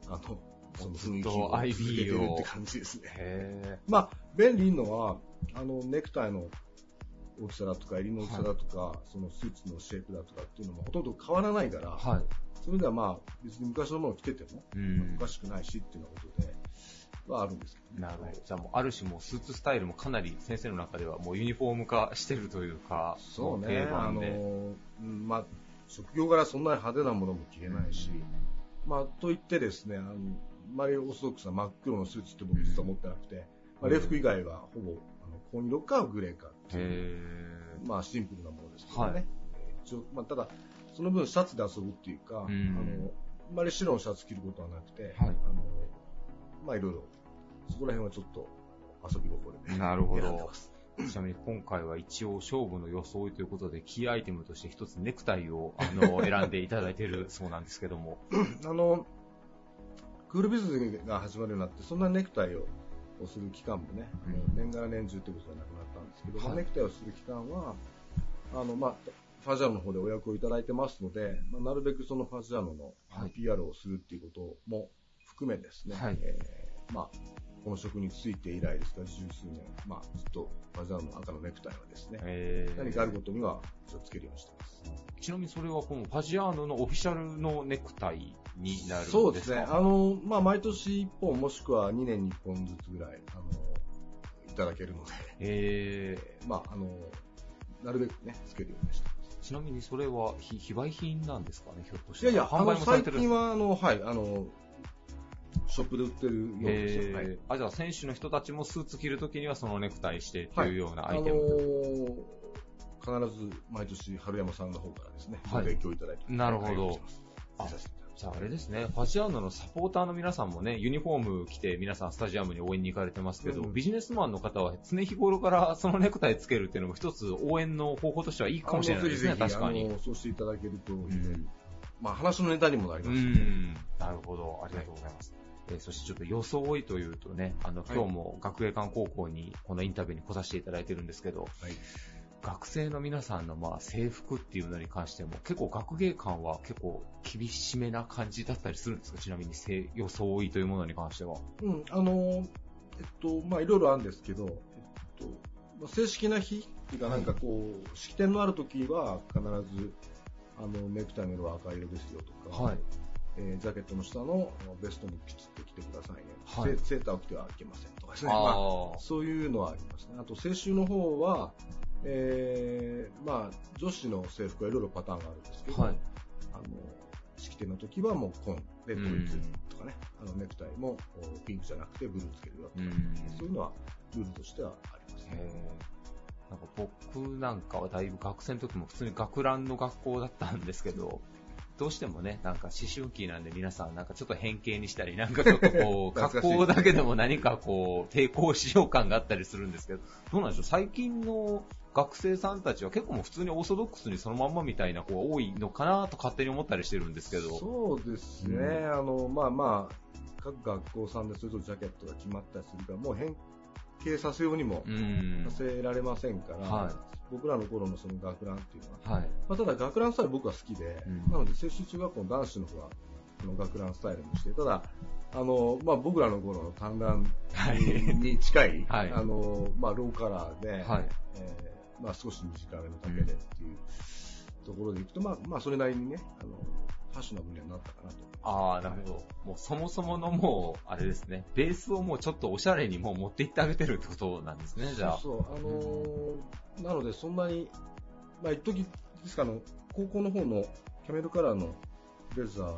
Speaker 7: あの、その雰囲気を続けてるって感じですね。
Speaker 2: へ
Speaker 7: まあ、便利なのは、あの、ネクタイの大きさだとか、襟の大きさだとか、そのスーツのシェイプだとかっていうのもほとんど変わらないから、
Speaker 2: ーはい。
Speaker 7: それではまあ、別に昔のものを着てても、
Speaker 2: うん
Speaker 7: おかしくないしっていうようなことで、はあるんですけどね。
Speaker 2: なるほど。じゃあもう、ある種もうスーツスタイルもかなり先生の中ではもうユニフォーム化してるというか、
Speaker 7: そうね、あの、まあ、職業柄そんなに派手なものも着れないし、まあ、といってですね、あの、あまりオーソドックスな真っ黒のスーツって僕実は持ってなくて、まあ、礼服以外はほぼ、あの、紺色かグレーかっていう、
Speaker 2: へ
Speaker 7: まあ、シンプルなものですけどね。
Speaker 2: はい。
Speaker 7: えー一応まあ、ただ、その分シャツで遊ぶっていうか、
Speaker 2: うん。
Speaker 7: あの、あまり白のシャツ着ることはなくて、
Speaker 2: はい。
Speaker 7: あの、まあ、いろいろ、そこら辺はちょっと遊び心で、
Speaker 2: ーなるほど。[laughs] ちなみに今回は一応勝負の装いということで、キーアイテムとして一つネクタイをあの [laughs] 選んでいただいているそうなんですけども。
Speaker 7: あの、クールビズが始まるようになって、そんなネクタイをする期間もね、
Speaker 2: うん。
Speaker 7: 年がら年中ということはなくなったんですけど、
Speaker 2: はい。
Speaker 7: ネクタイをする期間は、あの、まあ、ファジャーノの方でお役をいただいてますので、まあ、なるべくそのファジャーノの
Speaker 2: はい。
Speaker 7: PR をするっていうことも含めですね、
Speaker 2: はい。
Speaker 7: えーまあ、この職について以来ですから、十数年、まあ、ずっとファジャーノの赤のネクタイはですね、
Speaker 2: えー。
Speaker 7: 何かあることには気をつけるようにしてます。
Speaker 2: ちなみにそれはこのファジアーノのオフィシャルのネクタイになるんですか？
Speaker 7: そうですね。あの、まあ、毎年1本もしくは2年に1本ずつぐらい、あの、いただけるので、
Speaker 2: え
Speaker 7: まあ、あの、なるべくね、つけるようにしてます。
Speaker 2: ーちなみにそれは非非売品なんですかね、ひょっとし
Speaker 7: いやいや、
Speaker 2: て販売もされてる
Speaker 7: 最近は、あの、はい、あの、ショップで売ってるようですよ。はい。
Speaker 2: えーあ、じゃあ選手の人たちもスーツ着るときにはそのネクタイしてって
Speaker 7: はい
Speaker 2: いうような
Speaker 7: あの
Speaker 2: アイテム？
Speaker 7: 必ず毎年春山さんの方からですね、
Speaker 2: はい。
Speaker 7: ご提供いただいて
Speaker 2: なるほど。
Speaker 7: させていただ
Speaker 2: じゃああれですね、ファジアーノのサポーターの皆さんもね、ユニフォーム着て皆さんスタジアムに応援に行かれてますけど、
Speaker 7: うん。
Speaker 2: ビジネスマンの方は常日頃からそのネクタイつけるっていうのも一つ応援の方法としてはいいかもしれないですね、確かに。
Speaker 7: そうしていただけると、
Speaker 2: ん。
Speaker 7: まあ話のネタにもなり
Speaker 2: う
Speaker 7: ますし、
Speaker 2: ん、なるほど、ありがとうございます。えーそしてちょっと装いというとね、あの、今日も学芸館高校にこのインタビューに来させていただいてるんですけど、
Speaker 7: はい
Speaker 2: 学生の皆さんのまあ制服っていうのに関しても結構学芸館は結構厳しめな感じだったりするんですか？ちなみにせ装いというものに関しては。
Speaker 7: うん、あの、えっと、まあ、いろいろあるんですけど、えっと、まあ正式な日っていうか、なんかこう、式典のある時は必ず、あの、ネクタイの色は赤色ですよとか、
Speaker 2: はい。
Speaker 7: えージャケットの下のベストもきちっと着てくださいね。
Speaker 2: はい
Speaker 7: セセーターを着てはいけませんとかですね。まあそういうのはありますね。あと、青春の方は、えーまあ、女子の制服はいろいろパターンがあるんですけど、
Speaker 2: はい。
Speaker 7: あの、式典の時はもう紺で統一とかね、あのネクタイもおピンクじゃなくてブルーつけるよとか、
Speaker 2: うん。
Speaker 7: そういうのはルールとしてはありますね。
Speaker 2: なんか僕なんかはだいぶ学生の時も普通に学ランの学校だったんですけど、どうしてもね、なんか思春期なんで皆さんなんかちょっと変形にしたり、なんかちょっとこう、[laughs] 格好だけでも何かこう、抵抗しよう感があったりするんですけど、どうなんでしょう？最近の学生さんたちは結構もう普通にオーソドックスにそのまんまみたいな子が多いのかなと勝手に思ったりしてるんですけど。
Speaker 7: そうですね、
Speaker 2: うん。
Speaker 7: あの、まあまあ、各学校さんでそれぞれジャケットが決まったりするから、もう変形させようにも
Speaker 2: うん
Speaker 7: さ。せられませんから、
Speaker 2: はい
Speaker 7: 僕らの頃のその学ランっていうのは、
Speaker 2: はい。
Speaker 7: まあ、ただ学ランスタイル僕は好きで、
Speaker 2: うん
Speaker 7: なので、青春中学校の男子の方は、あの学ランスタイルにして、ただ、あの、まあ、僕らの頃の短ラン
Speaker 2: はい
Speaker 7: に近い、
Speaker 2: はい
Speaker 7: あの、まあ、ローカラーで、
Speaker 2: はい。
Speaker 7: えーまあ、少し短めの丈でっていうところでいくと、まあ、まあ、それなりにね、あの、ファッショナブルにはなったかなと。
Speaker 2: ああ、なるほど。もうそもそものもう、あれですね、ベースをもうちょっとおしゃれにもう持っていってあげてるってことなんですね、じゃあ。
Speaker 7: そうそう、あのーなので、そんなに、まあ、一時ですか、あの、高校の方のキャメルカラーのブレザーを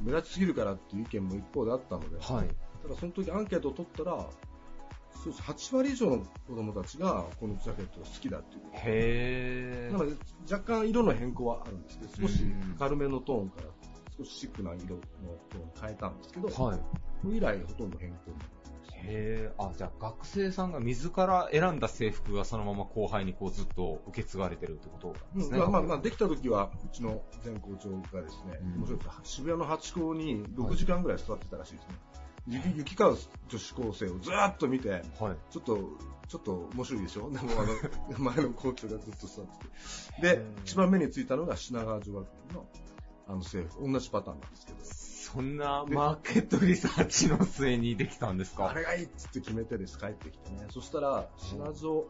Speaker 7: 目立ちすぎるからっていう意見も一方であったので、
Speaker 2: はい。
Speaker 7: ただその時アンケートを取ったら、そうです8割以上の子供たちがこのジャケットが好きだっていう。
Speaker 2: へー。
Speaker 7: なので、若干色の変更はあるんですけど、少し
Speaker 2: うん
Speaker 7: 明るめのトーンから少しシックな色のトーンに変えたんですけど、
Speaker 2: はい。
Speaker 7: それ以来ほとんど変更になりました。
Speaker 2: へー。あ、じゃあ学生さんが自ら選んだ制服がそのまま後輩にこうずっと受け継がれてるってことですね。
Speaker 7: まあまあまあ、できた時は、うちの前校長がですね、
Speaker 2: うん
Speaker 7: 面白いです渋谷のハチ公に6時間ぐらい座ってたらしいですね。雪行き交う女子高生をずーっと見て、
Speaker 2: はい。
Speaker 7: ちょっと、ちょっと面白いでしょ？でもあの、[laughs] 前の校長がずっと座ってて。で、一番目についたのが品川女学院の、あの制服、同じパターンなんですけど、
Speaker 2: そんなマーケットリサーチの末にできたんですか？
Speaker 7: あれがいいっつって決めてです、帰ってきてね。そしたら、品女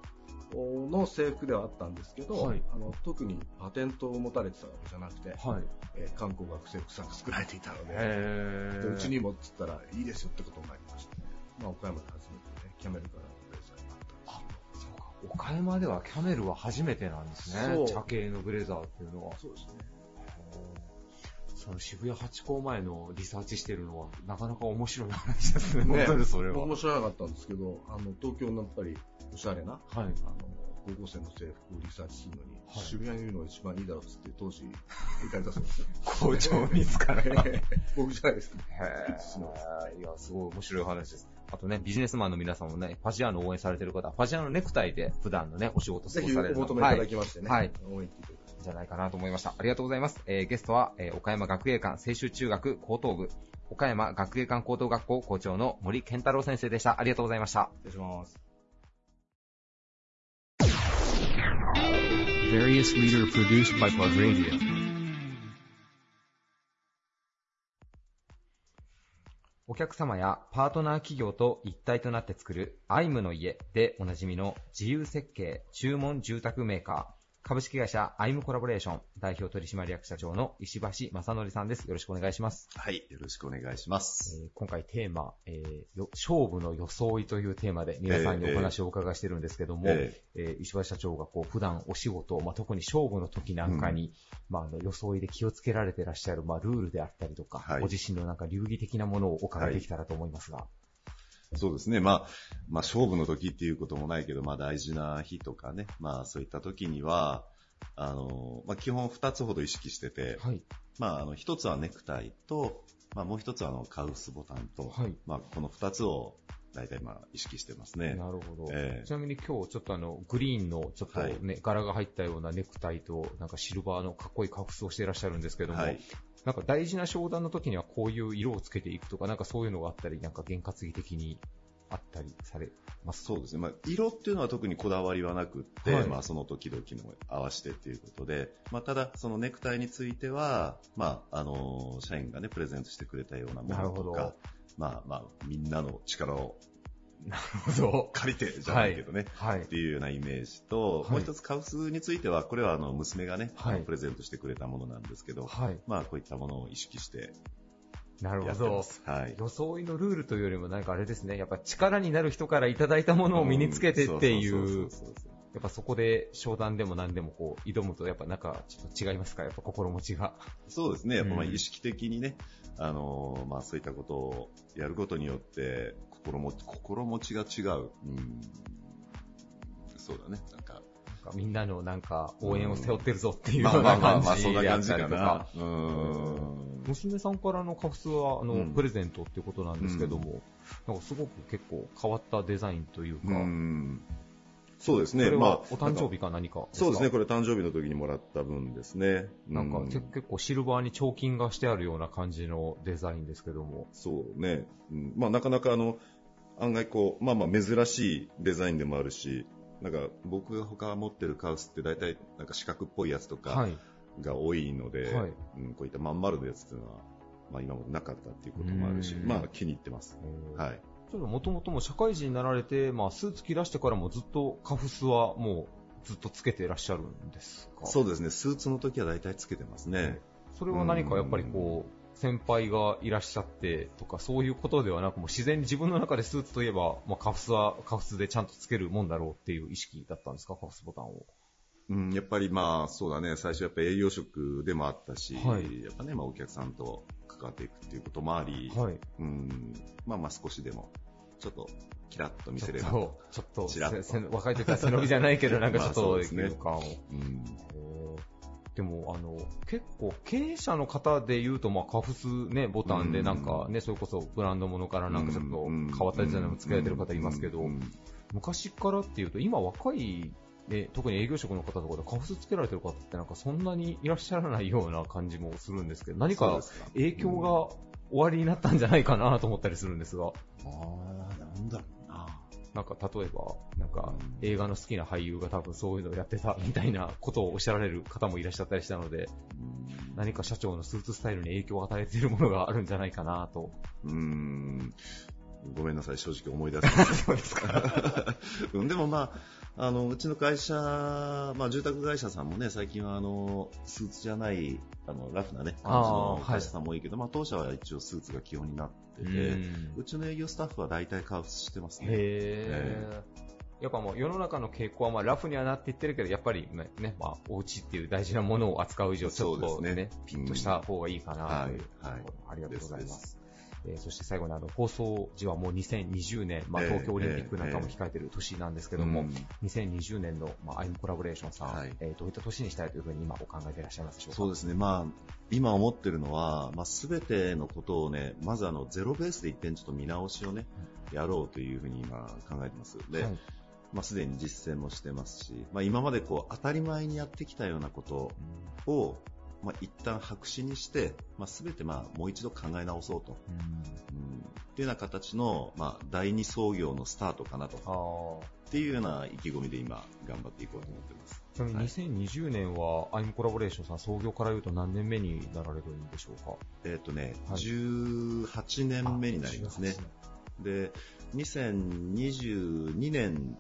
Speaker 7: の制服ではあったんですけど、
Speaker 2: はい
Speaker 7: あの特にパテントを持たれてたわけじゃなくて、
Speaker 2: はい。
Speaker 7: えー観光学制服さんが作られていたので、うちにもっつったらいいですよってことになりましたね。まあ、岡山で初めてね、キャメルからのブレザーになったんです
Speaker 2: そうか。岡山ではキャメルは初めてなんですね。
Speaker 7: そう
Speaker 2: 茶系のブレザーっていうのは。
Speaker 7: そうですね。
Speaker 2: その渋谷ハチ公前のリサーチしてるのは、なかなか面白い話ですね。
Speaker 7: ね
Speaker 2: 本当にそれは。
Speaker 7: 僕も知らなかったんですけど、あの、東京のやっぱりおしゃれな、
Speaker 2: はい。
Speaker 7: あの、高校生の制服をリサーチするのに、
Speaker 2: はい
Speaker 7: 渋谷にいるのが一番いいだろうっつって当時行かれたそうですよ。
Speaker 2: 校長自ら。へ [laughs]
Speaker 7: 僕じゃないですね。
Speaker 2: ーいや、すごい面白い話です。あとね、ビジネスマンの皆さんもね、ファジアーノを応援されてる方は、ファジアーノネクタイで普段のね、お仕事過
Speaker 7: ぜひお
Speaker 2: ごされるの
Speaker 7: 求めいただきましてね、
Speaker 2: はい
Speaker 7: 応援来てください。
Speaker 2: じゃないかなと思いました。ありがとうございます。えーゲストは、えー岡山学芸館青春中学高等部、岡山学芸館高等学校校長の森健太郎先生でした。ありがとうございました。
Speaker 7: 失礼します。
Speaker 4: Various leader produced by Plug Radio.
Speaker 2: お客様やパートナー企業と一体となって作る IM の家でおなじみの自由設計注文住宅メーカー株式会社アイムコラボレーション代表取締役社長の石橋正則さんです。よろしくお願いします。
Speaker 8: はい、よろしくお願いします。
Speaker 2: えー今回テーマ、えーよ勝負の装いというテーマで皆さんにお話をお伺いしてるんですけども、
Speaker 8: え
Speaker 2: えー石橋社長がこう普段お仕事、まあ、特に勝負の時なんかに、まあ、あの装いで気をつけられてらっしゃる、まあ、ルールであったりとか、
Speaker 8: はい
Speaker 2: ご自身のなんか流儀的なものをお伺いできたらと思いますが。
Speaker 8: そうですね。まあ、まあ、勝負の時っていうこともないけど、まあ、大事な日とかね、まあ、そういった時には、あの、まあ、基本2つほど意識してて、
Speaker 2: はい。
Speaker 8: まあ、あの、1つはネクタイと、まあ、もう1つはあの、カウスボタンと、
Speaker 2: はい
Speaker 8: まあ、この2つを大体まあ、意識してますね。
Speaker 2: なるほど。
Speaker 8: ええ
Speaker 2: ちなみに今日ちょっとあの、グリーンのちょっと
Speaker 8: はい
Speaker 2: ね、柄が入ったようなネクタイと、なんかシルバーのかっこいいカフスをしていらっしゃるんですけども、
Speaker 8: はい。
Speaker 2: なんか大事な商談の時にはこういう色をつけていくとか、なんかそういうのがあったり、なんか験担ぎ的にあったりされます。
Speaker 8: そうですね。まあ、色っていうのは特にこだわりはなくって、
Speaker 2: はい。
Speaker 8: まあ、その時々の合わせてっていうことで、まあ、ただ、そのネクタイについては、まあ、あの、社員がね、プレゼントしてくれたようなものとか、まあ、まあ、みんなの力を
Speaker 2: なるほど。
Speaker 8: 借りてじゃないけどね、
Speaker 2: はい
Speaker 8: っ。ていうようなイメージと、
Speaker 2: はい
Speaker 8: もう一つカウスについては、これはあの娘がね、
Speaker 2: はい
Speaker 8: プレゼントしてくれたものなんですけど、
Speaker 2: はい。
Speaker 8: まあこういったものを意識して
Speaker 2: なるほど。
Speaker 8: はい。
Speaker 2: 装いのルールというよりもなんかあれですね、やっぱ力になる人からいただいたものを身につけてってい
Speaker 8: ん
Speaker 2: う、やっぱそこで商談でも何でもこう挑むと、やっぱなんかちょっと違いますか？やっぱ心持ちが。
Speaker 8: そうですね。やっぱまあ
Speaker 2: うん
Speaker 8: 意識的にね、あのまあそういったことをやることによって、心も心持ちが違う。うん。そうだね。なんか。
Speaker 2: みんなのなんか応援を背負ってるぞっていうよ
Speaker 8: まあまあまあまんかな
Speaker 2: たりとか。。
Speaker 8: うん。
Speaker 2: 娘さんからのカフスはあの、
Speaker 8: うん
Speaker 2: プレゼントっていうことなんですけども、なんかすごく結構変わったデザインというか、
Speaker 8: うん。そうですね。まあ
Speaker 2: はお誕生日か何か
Speaker 8: そうですね。これ誕生日の時にもらった分ですね。
Speaker 2: なんか、結構シルバーに彫金がしてあるような感じのデザインですけども。
Speaker 8: そうね。うん、まあなかなかあの、案外こう、まあまあ珍しいデザインでもあるし、なんか僕が他持ってるカウスって大体なんか四角っぽいやつとか
Speaker 2: はい。
Speaker 8: が多いので、
Speaker 2: はい
Speaker 8: うん、こういったまん丸のやつっていうのは、まあ今までなかったっていうこともあるし、
Speaker 2: うん
Speaker 8: まあ気に入ってます。はい。
Speaker 2: ちょっともともとも社会人になられて、まあスーツ着らしてからもずっとカフスはもうずっとつけていらっしゃるんですか？
Speaker 8: そうですね。スーツの時は大体つけてますね。
Speaker 2: それは何かやっぱりこう、先輩がいらっしゃってとか、そういうことではなく、もう自然に自分の中でスーツといえば、まあ、カフスはカフスでちゃんとつけるもんだろうっていう意識だったんですか、カフスボタンを。
Speaker 8: うん、やっぱりまあそうだね、最初やっぱ営業職でもあったし、
Speaker 2: はい。
Speaker 8: やっぱね、まあお客さんと関わっていくっていうこともあり、
Speaker 2: はい。
Speaker 8: うん、まあまあ少しでも、ちょっとキラッと見せれば。
Speaker 2: ちょっと、若い時は背伸びじゃないけど、なんかちょっ [laughs]
Speaker 8: まあそ
Speaker 2: と、
Speaker 8: うん、
Speaker 2: でも、あの、結構、経営者の方で言うと、まあ、カフスね、ボタンで、なんかね、それこそブランドものからなんかちょっと変わったデザインもつけられてる方いますけど
Speaker 8: う、ん
Speaker 2: 昔からっていうと、今若い、ね、特に営業職の方とかでカフスつけられてる方ってなんかそんなにいらっしゃらないような感じもするんですけど、何か影響が終わりになったんじゃないかなと思ったりするんですが、
Speaker 8: ああ、なんだろうな。
Speaker 2: なんか例えば、なんか
Speaker 8: うん
Speaker 2: 映画の好きな俳優が多分そういうのをやってたみたいなことをおっしゃられる方もいらっしゃったりしたので、
Speaker 8: うん
Speaker 2: 何か社長のスーツスタイルに影響を与えているものがあるんじゃないかなと。
Speaker 8: うん、ごめんなさい、正直思い出せない。[laughs]
Speaker 2: そうですか。[laughs]
Speaker 8: うんでもまあ、あの、うちの会社、まあ住宅会社さんもね、最近はあの、スーツじゃない、あの、ラフなね、感じ
Speaker 2: あ
Speaker 8: の
Speaker 2: ー
Speaker 8: 会社さんも多いけど、まあ当社は一応スーツが基本になってて、うちの営業スタッフは大体カウスしてますね。
Speaker 2: へー。やっぱもう世の中の傾向はまあラフにはなっていってるけど、やっぱりね、ねまあお家っていう大事なものを扱う以上、ちょっとね
Speaker 8: そうですね。
Speaker 2: ピッとした方がいいかなという、
Speaker 8: はいはい。
Speaker 2: ありがとうございま。
Speaker 8: です
Speaker 2: えーそして最後にあの放送時はもう2020年、まあ、
Speaker 8: ええ
Speaker 2: 東京オリンピックなんかも控えてる年なんですけども、
Speaker 8: うん。
Speaker 2: 2020年の、まあ、アイムコラボレーションさん、
Speaker 8: はい。
Speaker 2: えーどういった年にしたいというふうに今お考えていらっしゃいますでしょうか？
Speaker 8: そうですね、まあ、今思ってるのは、まあ、全てのことをね、まずあのゼロベースで一遍ちょっと見直しをね、やろうというふうに今考えてます。で、
Speaker 2: はい。
Speaker 8: まあ、すでに実践もしてますし、まあ、今までこう当たり前にやってきたようなことを、まあ、一旦白紙にして、まあ、全てまあもう一度考え直そうと、
Speaker 2: うん。
Speaker 8: うん、っていうような形の、まあ、第二創業のスタートかなと。っていうような意気込みで今頑張っていこうと思ってます。
Speaker 2: ちなみに2020年は、アイムコラボレーションさん創業から言うと何年目になられるんでしょうか？
Speaker 8: えっ、とね、
Speaker 2: はい。
Speaker 8: 18年目になりますね。で、2022年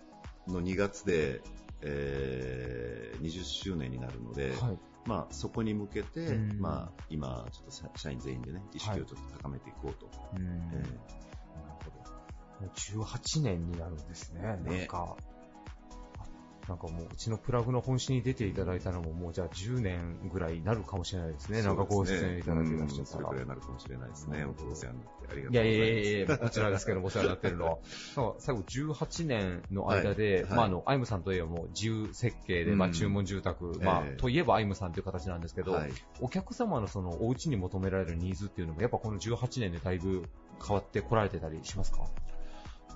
Speaker 8: の2月で、えー20周年になるので、
Speaker 2: はい。
Speaker 8: まあ、そこに向けて、
Speaker 2: うん
Speaker 8: まあ、今、ちょっと社社員全員でね、意識をちょっと高めていこうと。
Speaker 2: うん
Speaker 8: え
Speaker 2: なるほど。もう18年になるんですね。なんか、なんかもう、うちのプラグの本誌に出ていただいたのも、もうじゃあ10年ぐらいになるかもしれないですね。なんかご出演いただけました
Speaker 8: それくらいになるかもしれないですね。お世話になってありがとうございます。
Speaker 2: いやいやいやいや、こちらですけど、お世話になってるのは。なんか最後18年の間で、
Speaker 8: はい。はい。
Speaker 2: まああの、アイムさんといえばもう自由設計で、まあ
Speaker 8: うん。
Speaker 2: 注文住宅、まあ
Speaker 8: ええ
Speaker 2: といえばアイムさんという形なんですけど、
Speaker 8: はい。
Speaker 2: お客様のそのお家に求められるニーズっていうのも、やっぱこの18年でだいぶ変わってこられてたりしますか？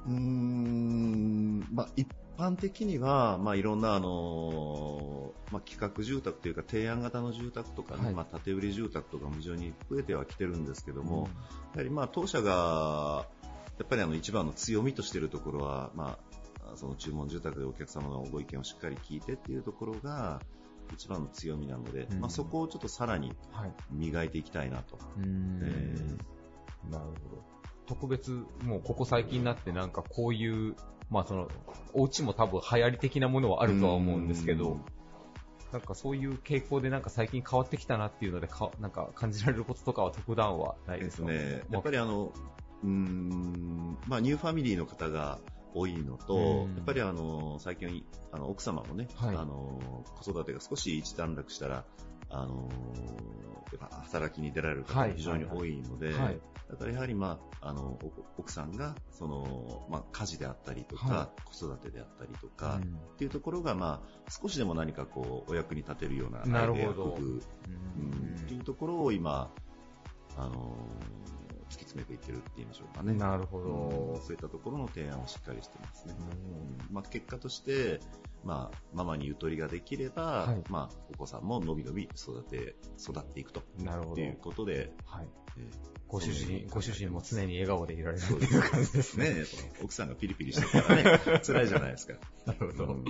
Speaker 8: うーん、まあ、一般的には、まあ、いろんな、あのーまあ、企画住宅というか、提案型の住宅とかね、
Speaker 2: はい
Speaker 8: まあ、建て売り住宅とかも非常に増えてはきてるんですけども、やはりまあ、当社が、やっぱりあの、一番の強みとしているところは、まあ、その注文住宅でお客様のご意見をしっかり聞いてっていうところが、一番の強みなので、
Speaker 2: うん
Speaker 8: まあ、そこをちょっとさらに
Speaker 2: はい。
Speaker 8: 磨いていきたいなと。
Speaker 2: うーん
Speaker 8: え
Speaker 2: なるほど。特別、もうここ最近になってなんかこういう、まあその、お家も多分流行り的なものはあるとは思うんですけど、なんかそういう傾向でなんか最近変わってきたなっていうのでか、なんか感じられることとかは特段はない
Speaker 8: で
Speaker 2: です
Speaker 8: ね。やっぱりあの、うーん、まあ、ニューファミリーの方が多いのと、
Speaker 2: うん。
Speaker 8: やっぱりあの、最近、あの、奥様もね、
Speaker 2: はい。
Speaker 8: あの、子育てが少し一段落したら、あの、やっぱ働きに出られる方
Speaker 2: はい
Speaker 8: が非常に多いので、
Speaker 2: はい
Speaker 8: だからやはりまあ、あの、お奥さんが、その、まあ、家事であったりとか、
Speaker 2: は
Speaker 8: 子育てであったりとか、
Speaker 2: うん。
Speaker 8: っていうところが、まあ、少しでも何かこう、お役に立てるようなアイデア工夫
Speaker 2: うん。
Speaker 8: うんっていうところを今、あの突き詰めていってるって言いましょうかね。
Speaker 2: なるほど
Speaker 8: うんそういったところの提案をしっかりしてますね。うんまあ、結果として、まあ、ママにゆとりができれば、
Speaker 2: はい
Speaker 8: まあ、お子さんものびのび育て、育っていくと。
Speaker 2: なるほど
Speaker 8: っていうことで、
Speaker 2: はい。
Speaker 8: えー
Speaker 2: ご主人、ご主人も常に笑顔でいられるっていう感じですね。
Speaker 8: ね。奥さんがピリピリしてたらね、[laughs] 辛いじゃないですか。
Speaker 2: なるほど
Speaker 8: うん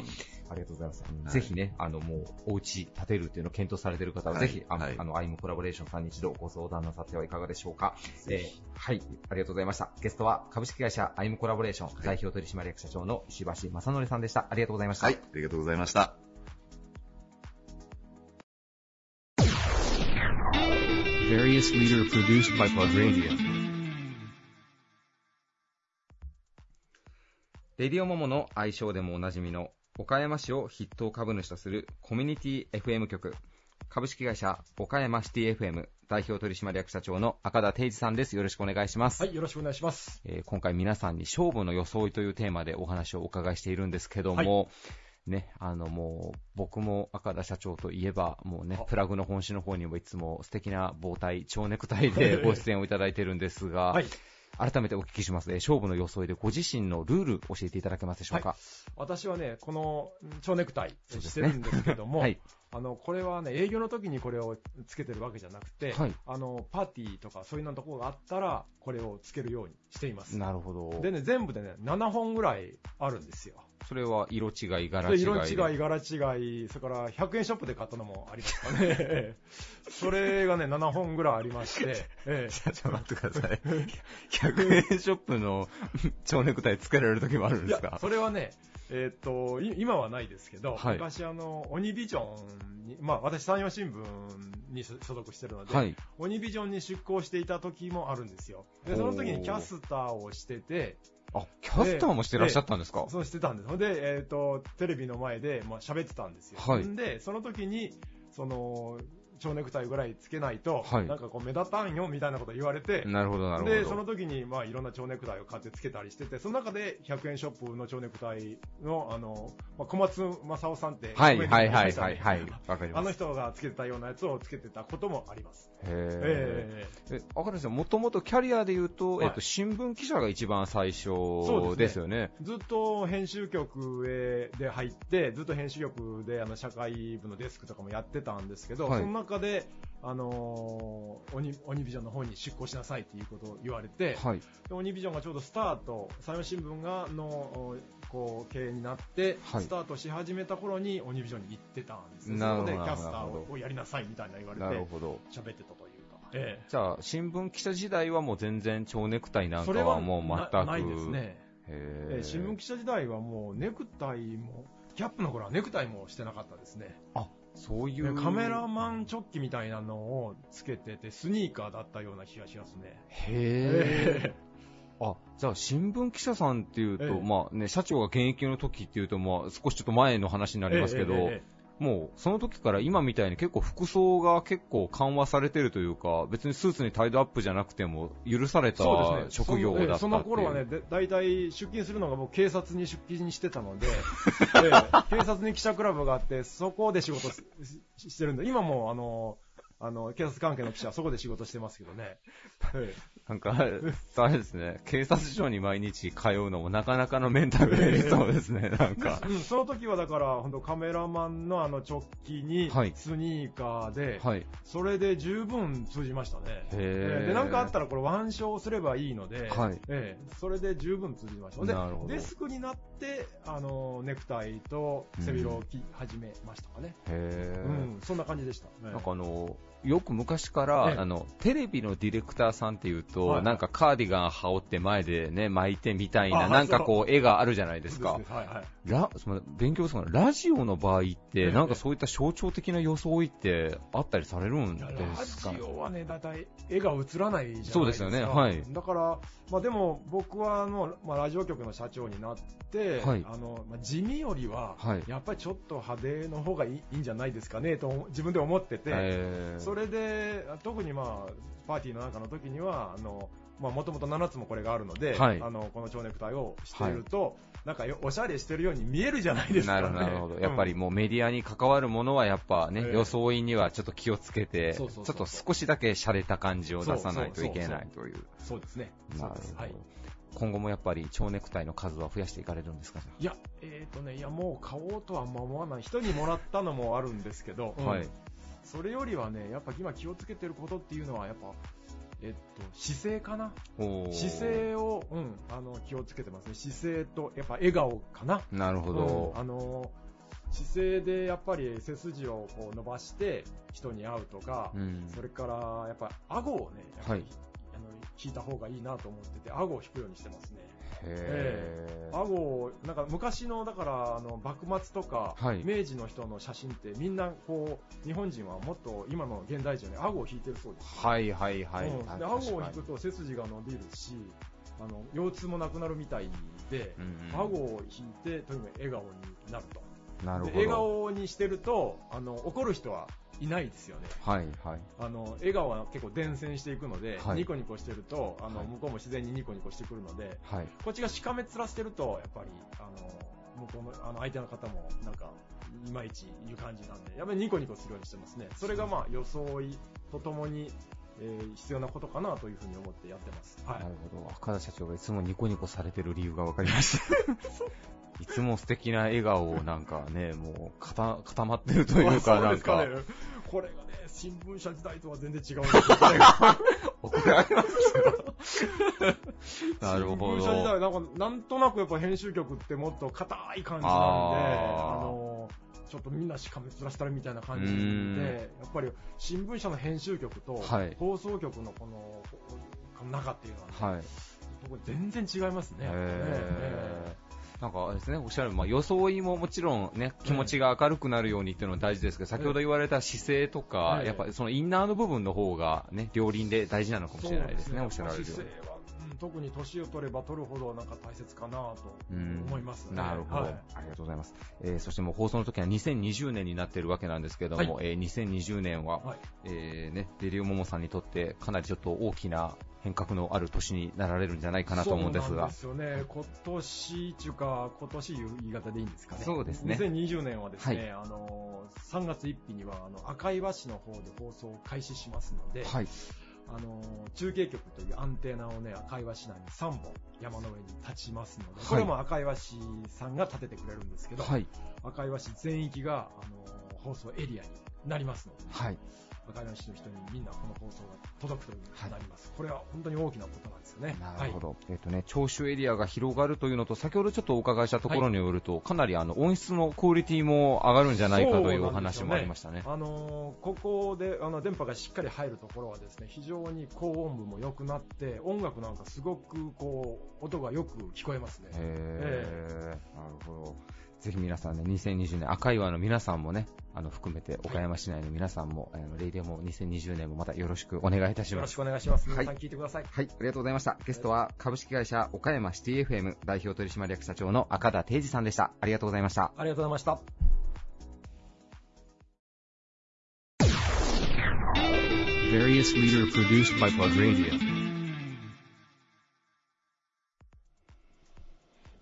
Speaker 2: ありがとうございます。
Speaker 8: はい
Speaker 2: ぜひね、あの、もう、お家建てるっていうのを検討されている方は、
Speaker 8: はい
Speaker 2: ぜひ、あの、
Speaker 8: はい
Speaker 2: あの、アイムコラボレーションさんに一度ご相談なさってはいかがでしょうか。えーはい、ありがとうございました。ゲストは、株式会社アイムコラボレーション、
Speaker 8: い
Speaker 2: 代表取締役社長の石橋正則さんでした。ありがとうございました。
Speaker 8: はい、ありがとうございました。
Speaker 4: Various leader produced by Plug Radio.
Speaker 2: レディオモモの愛称でもおなじみの岡山市を筆頭株主とするコミュニティ FM 局株式会社岡山シティ FM 代表取締役社長の赤田定治さんです。よろしくお願いします。
Speaker 9: はい、よろしくお願いします。
Speaker 2: えー今回皆さんに勝負の装いというテーマでお話をお伺いしているんですけども、ね、あのもう僕も赤田社長といえばもうね
Speaker 9: あ、
Speaker 2: プラグの本誌の方にもいつも素敵な棒体、蝶ネクタイでご出演をいただいてるんですが、
Speaker 9: はい。
Speaker 2: 改めてお聞きします、えー勝負の装いでご自身のルール教えていただけますでしょうか？
Speaker 9: 私はね、この蝶ネクタイしてるんですけども、[laughs]
Speaker 2: はい。
Speaker 9: あの、これはね、営業の時にこれをつけてるわけじゃなくて、
Speaker 2: はい
Speaker 9: あの、パーティーとかそういうのところがあったら、これをつけるようにしています。
Speaker 2: なるほど。
Speaker 9: でね、全部でね、7本ぐらいあるんですよ。
Speaker 2: それは色違い、柄
Speaker 9: で
Speaker 2: 違い。
Speaker 9: 色違い、柄違い、それから100円ショップで買ったのもありますかね。[laughs] それがね、7本ぐらいありまして、[laughs] ええ
Speaker 2: ちょっと待ってください。100円ショップの蝶ネクタイつけられる時もあるんですか、
Speaker 9: それはね、えーっと、い今はないですけど、
Speaker 2: はい
Speaker 9: 昔あの、鬼ビジョンに、まあ私山陽新聞に所所属してるので、
Speaker 2: はい。
Speaker 9: 鬼ビジョンに出向していた時もあるんですよ。で、その時にキャスターをしてて、
Speaker 2: あ、キャスターもしてらっしゃったんですか？
Speaker 9: そうしてたんです。で、えーっと、テレビの前で、まあ喋ってたんですよ。
Speaker 2: はい
Speaker 9: んで、その時に、その、蝶ネクタイぐらいつけないと、
Speaker 2: はい
Speaker 9: なんかこう目立たんよみたいなこと言われて、
Speaker 2: なるほど、なるほど。
Speaker 9: で、その時に、まあ、いろんな蝶ネクタイを買ってつけたりしてて、その中で100円ショップの蝶ネクタイの、あの、まあ、小松正夫さんって、
Speaker 2: はい、はい、はい、
Speaker 9: にいましたね
Speaker 2: はい、はい。わかり
Speaker 9: あの。人がつけてたようなやつをつけてたこともあります。
Speaker 2: へ
Speaker 9: え
Speaker 2: え。え、赤田さん、もともとキャリアで言うと、
Speaker 9: はい
Speaker 2: えっと、新聞記者が一番最初
Speaker 9: です
Speaker 2: よね。
Speaker 9: えずっと編集局へで入って、ずっと編集局であの社会部のデスクとかもやってたんですけど、
Speaker 2: はい
Speaker 9: その中で、あのー鬼、鬼ビジョンの方に出向しなさいっていうことを言われて、
Speaker 2: はい。
Speaker 9: で鬼ビジョンがちょうどスタート、山陽新聞がのおこう経営になって、
Speaker 2: はい
Speaker 9: スタートし始めた頃に鬼ビジョンに行ってたんですよ。
Speaker 2: なるほど
Speaker 9: そこでキャスターをやりなさいみたいな言われて。喋ってたというか。え
Speaker 2: じゃあ、新聞記者時代はもう全然蝶ネクタイなんか
Speaker 9: は
Speaker 2: はもう全く。
Speaker 9: なないですね。
Speaker 2: へえ。
Speaker 9: え新聞記者時代はもうネクタイも、キャップの頃はネクタイもしてなかったですね。
Speaker 2: あ、そういう。
Speaker 9: でカメラマンチョッキみたいなのをつけてて、スニーカーだったような気がしますね。
Speaker 2: へえ。あ、じゃあ新聞記者さんっていうと、
Speaker 9: ええ
Speaker 2: まあね、社長が現役の時っていうと、まあ少しちょっと前の話になりますけど、
Speaker 9: え
Speaker 2: もうその時から今みたいに結構服装が結構緩和されてるというか、別にスーツにタイドアップじゃなくても許された
Speaker 9: そうですね。
Speaker 2: 職業だったっ。
Speaker 9: そのええその頃はね、で大体出勤するのが僕警察に出勤してたので、[laughs] ええ警察に記者クラブがあって、そこで仕事してるんで、今もあの、あの、警察関係の記者はそこで仕事してますけどね。[laughs] え
Speaker 2: なんか、あれですね、警察署に毎日通うのもなかなかのメンタルがいりそうですね、なんか
Speaker 9: え。うん、その時はだから、本当カメラマンのあの直帰に
Speaker 2: はい
Speaker 9: スニーカーで、
Speaker 2: はい。
Speaker 9: それで十分通じましたね。ええで、なんかあったらこれ腕章すればいいので、
Speaker 2: はい
Speaker 9: ええそれで十分通じました。でデスクになって、あの、ネクタイと背広を着始めましたかね。
Speaker 2: へ
Speaker 9: う
Speaker 2: ー
Speaker 9: ん、そんな感じでした。
Speaker 2: なんかあの、よく昔から、
Speaker 9: ええ
Speaker 2: あの、テレビのディレクターさんっていうと、
Speaker 9: はい
Speaker 2: なんかカーディガン羽織って前でね、巻いてみたいな、
Speaker 9: あ
Speaker 2: なんかこう、絵があるじゃないですか。
Speaker 9: はいはい。
Speaker 2: ラ、その、勉強するの。ラジオの場合っ
Speaker 9: え
Speaker 2: て、
Speaker 9: え
Speaker 2: なんかそういった象徴的な装いってあったりされるんですか？
Speaker 9: ラジオはね、だいたい絵が映らないじゃないですか。
Speaker 2: そうですよね。はい。
Speaker 9: だから、まあでも僕はあの、まあラジオ局の社長になって、
Speaker 2: はい。
Speaker 9: あの、まあ地味よりは、
Speaker 2: はい。
Speaker 9: やっぱりちょっと派手の方がいいいいんじゃないですかね、と自分で思ってて、
Speaker 2: え。ー
Speaker 9: それで、特にまあ、パーティーの中の時には、あの、まあ、もともと7つもこれがあるので、
Speaker 2: はい。
Speaker 9: あの、この蝶ネクタイをしていると、なんかよおしゃれしてるように見えるじゃないですか、ね。
Speaker 2: なるほど、なるほど。やっぱり
Speaker 9: うん
Speaker 2: もうメディアに関わるものはやっぱね、
Speaker 9: ええ
Speaker 2: 装いにはちょっと気をつけて、ちょっと少しだけ洒落た感じを出さないといけないという。
Speaker 9: そうですね。
Speaker 2: なるほど。
Speaker 9: はい。
Speaker 2: 今後もやっぱり蝶ネクタイの数は増やしていかれるんですか？
Speaker 9: いや、えっ、とね、いや、もう買おうとは思わない。人にもらったのもあるんですけど、うん
Speaker 2: はい。
Speaker 9: それよりはね、やっぱ今気をつけてることっていうのは、やっぱ、えっと、姿勢かな？姿勢を、うん、あの、気をつけてますね。姿勢と、やっぱ笑顔かな？
Speaker 2: なるほど
Speaker 9: うん。あの、姿勢でやっぱり背筋をこう伸ばして人に会うとか、
Speaker 2: うん
Speaker 9: それからやっぱ顎をね、
Speaker 2: はい
Speaker 9: あの引いた方がいいなと思ってて、顎を引くようにしてますね。
Speaker 2: へー
Speaker 9: 顎を、なんか昔の、だから、あの、幕末とか、
Speaker 2: はい
Speaker 9: 明治の人の写真ってみんな、こう、日本人はもっと今の現代人に顎を引いてるそうです。
Speaker 2: はいはいはい。
Speaker 9: うんで顎を
Speaker 2: に
Speaker 9: 引くと背筋が伸びるし、あの、腰痛もなくなるみたいで、
Speaker 2: うんうん
Speaker 9: 顎を引いて、とにかく笑顔になると。
Speaker 2: なるほど。
Speaker 9: で笑顔にしてると、あの、怒る人はいないですよね。
Speaker 2: はいはい。
Speaker 9: あの、笑顔は結構伝染していくので、
Speaker 2: はい
Speaker 9: ニコニコしてると、あの、
Speaker 2: はい
Speaker 9: 向こうも自然にニコニコしてくるので、
Speaker 2: はい。
Speaker 9: こっちがしかめ面してると、やっぱり、あの、向こうの、あの、相手の方も、なんか、いまいちいう感じなんで、やっぱりニコニコするようにしてますね。それがまあ、装いとともに、えー必要なことかなというふうに思ってやってます。はい
Speaker 2: な。るほど。赤田社長がいつもニコニコされてる理由が分かりました。[laughs] いつも素敵な笑顔をなんかね、もう固固まってるというか、[laughs]
Speaker 9: あ
Speaker 2: なんか、
Speaker 9: ね。これがね、新聞社時代とは全然違うんですよ。[laughs]
Speaker 2: 怒られますけど。[laughs] なるほ
Speaker 9: 新聞社時代、
Speaker 2: ど。
Speaker 9: なんか、なんとなくやっぱ編集局ってもっと硬い感じなんで、
Speaker 2: あ
Speaker 9: の、ちょっとみんなしかめ面したるみたいな感じ
Speaker 2: うん
Speaker 9: で、やっぱり新聞社の編集局と
Speaker 2: はい
Speaker 9: 放送局のこの、中っていうのはね、
Speaker 2: はい。
Speaker 9: 全然違いますね。やっぱね
Speaker 2: なんかですね、おっしゃる、まあ、装いももちろんね、気持ちが明るくなるようにっていうのは大事ですけど、先ほど言われた姿勢とか、
Speaker 9: ええ
Speaker 2: やっぱりそのインナーの部分の方がね、両輪で大事なのかもしれないですね、
Speaker 9: そう
Speaker 2: おっしゃられるように。
Speaker 9: 姿勢は、うん特に年を取れば取るほどなんか大切かなと
Speaker 2: うん
Speaker 9: 思いますね。
Speaker 2: なるほど、
Speaker 9: はい
Speaker 2: ありがとうございます。えーそしてもう放送の時は2020年になっているわけなんですけども、
Speaker 9: は
Speaker 2: えー2020年は、
Speaker 9: はい
Speaker 2: えーね、デリオモモさんにとってかなりちょっと大きな変革のある年になられるんじゃないかなと思うんですが
Speaker 9: そうなんで。すよね。今年っていうか、今年いう言い方でいいんですかね。
Speaker 2: そうですね
Speaker 9: 2020年はですね、
Speaker 2: は
Speaker 9: あの、3月1日には、あの、赤岩市の方で放送を開始しますので、
Speaker 2: はい。
Speaker 9: あの、中継局というアンテナをね、赤岩市内に3本山の上に立ちますので、
Speaker 2: はい
Speaker 9: これも赤岩市さんが立ててくれるんですけど、
Speaker 2: はい。
Speaker 9: 赤岩市全域が、あの、放送エリアになりますので、
Speaker 2: はい。
Speaker 9: 赤岩市の人にみんなこの放送が届くということになります。これは本当に大きなことなんですよね。
Speaker 2: なるほど。えっ、とね、聴取エリアが広がるというのと、先ほどちょっとお伺いしたところによると、かなりあの、音質のクオリティも上がるんじゃないかというお話もありましたね。
Speaker 9: あのーここであの電波がしっかり入るところはですね非常に高音部も良くなって音楽なんかすごくこう音がよく聞こえますね。
Speaker 2: へーなるほど。ぜひ皆さんね、2020年、赤岩の皆さんもね、あの、含めて、岡山市内の皆さんも、あの、レイディオも2020年もまたよろしくお願いいたします。
Speaker 9: よろしくお願いします。
Speaker 2: はい
Speaker 9: 皆さん聞いてください。
Speaker 2: はい、ありがとうございました。ゲストは、株式会社岡山シティ FM 代表取締役社長の赤田定治さんでした。ありがとうございました。
Speaker 9: ありがとうございました。
Speaker 4: Various leader produced by Plug Radio.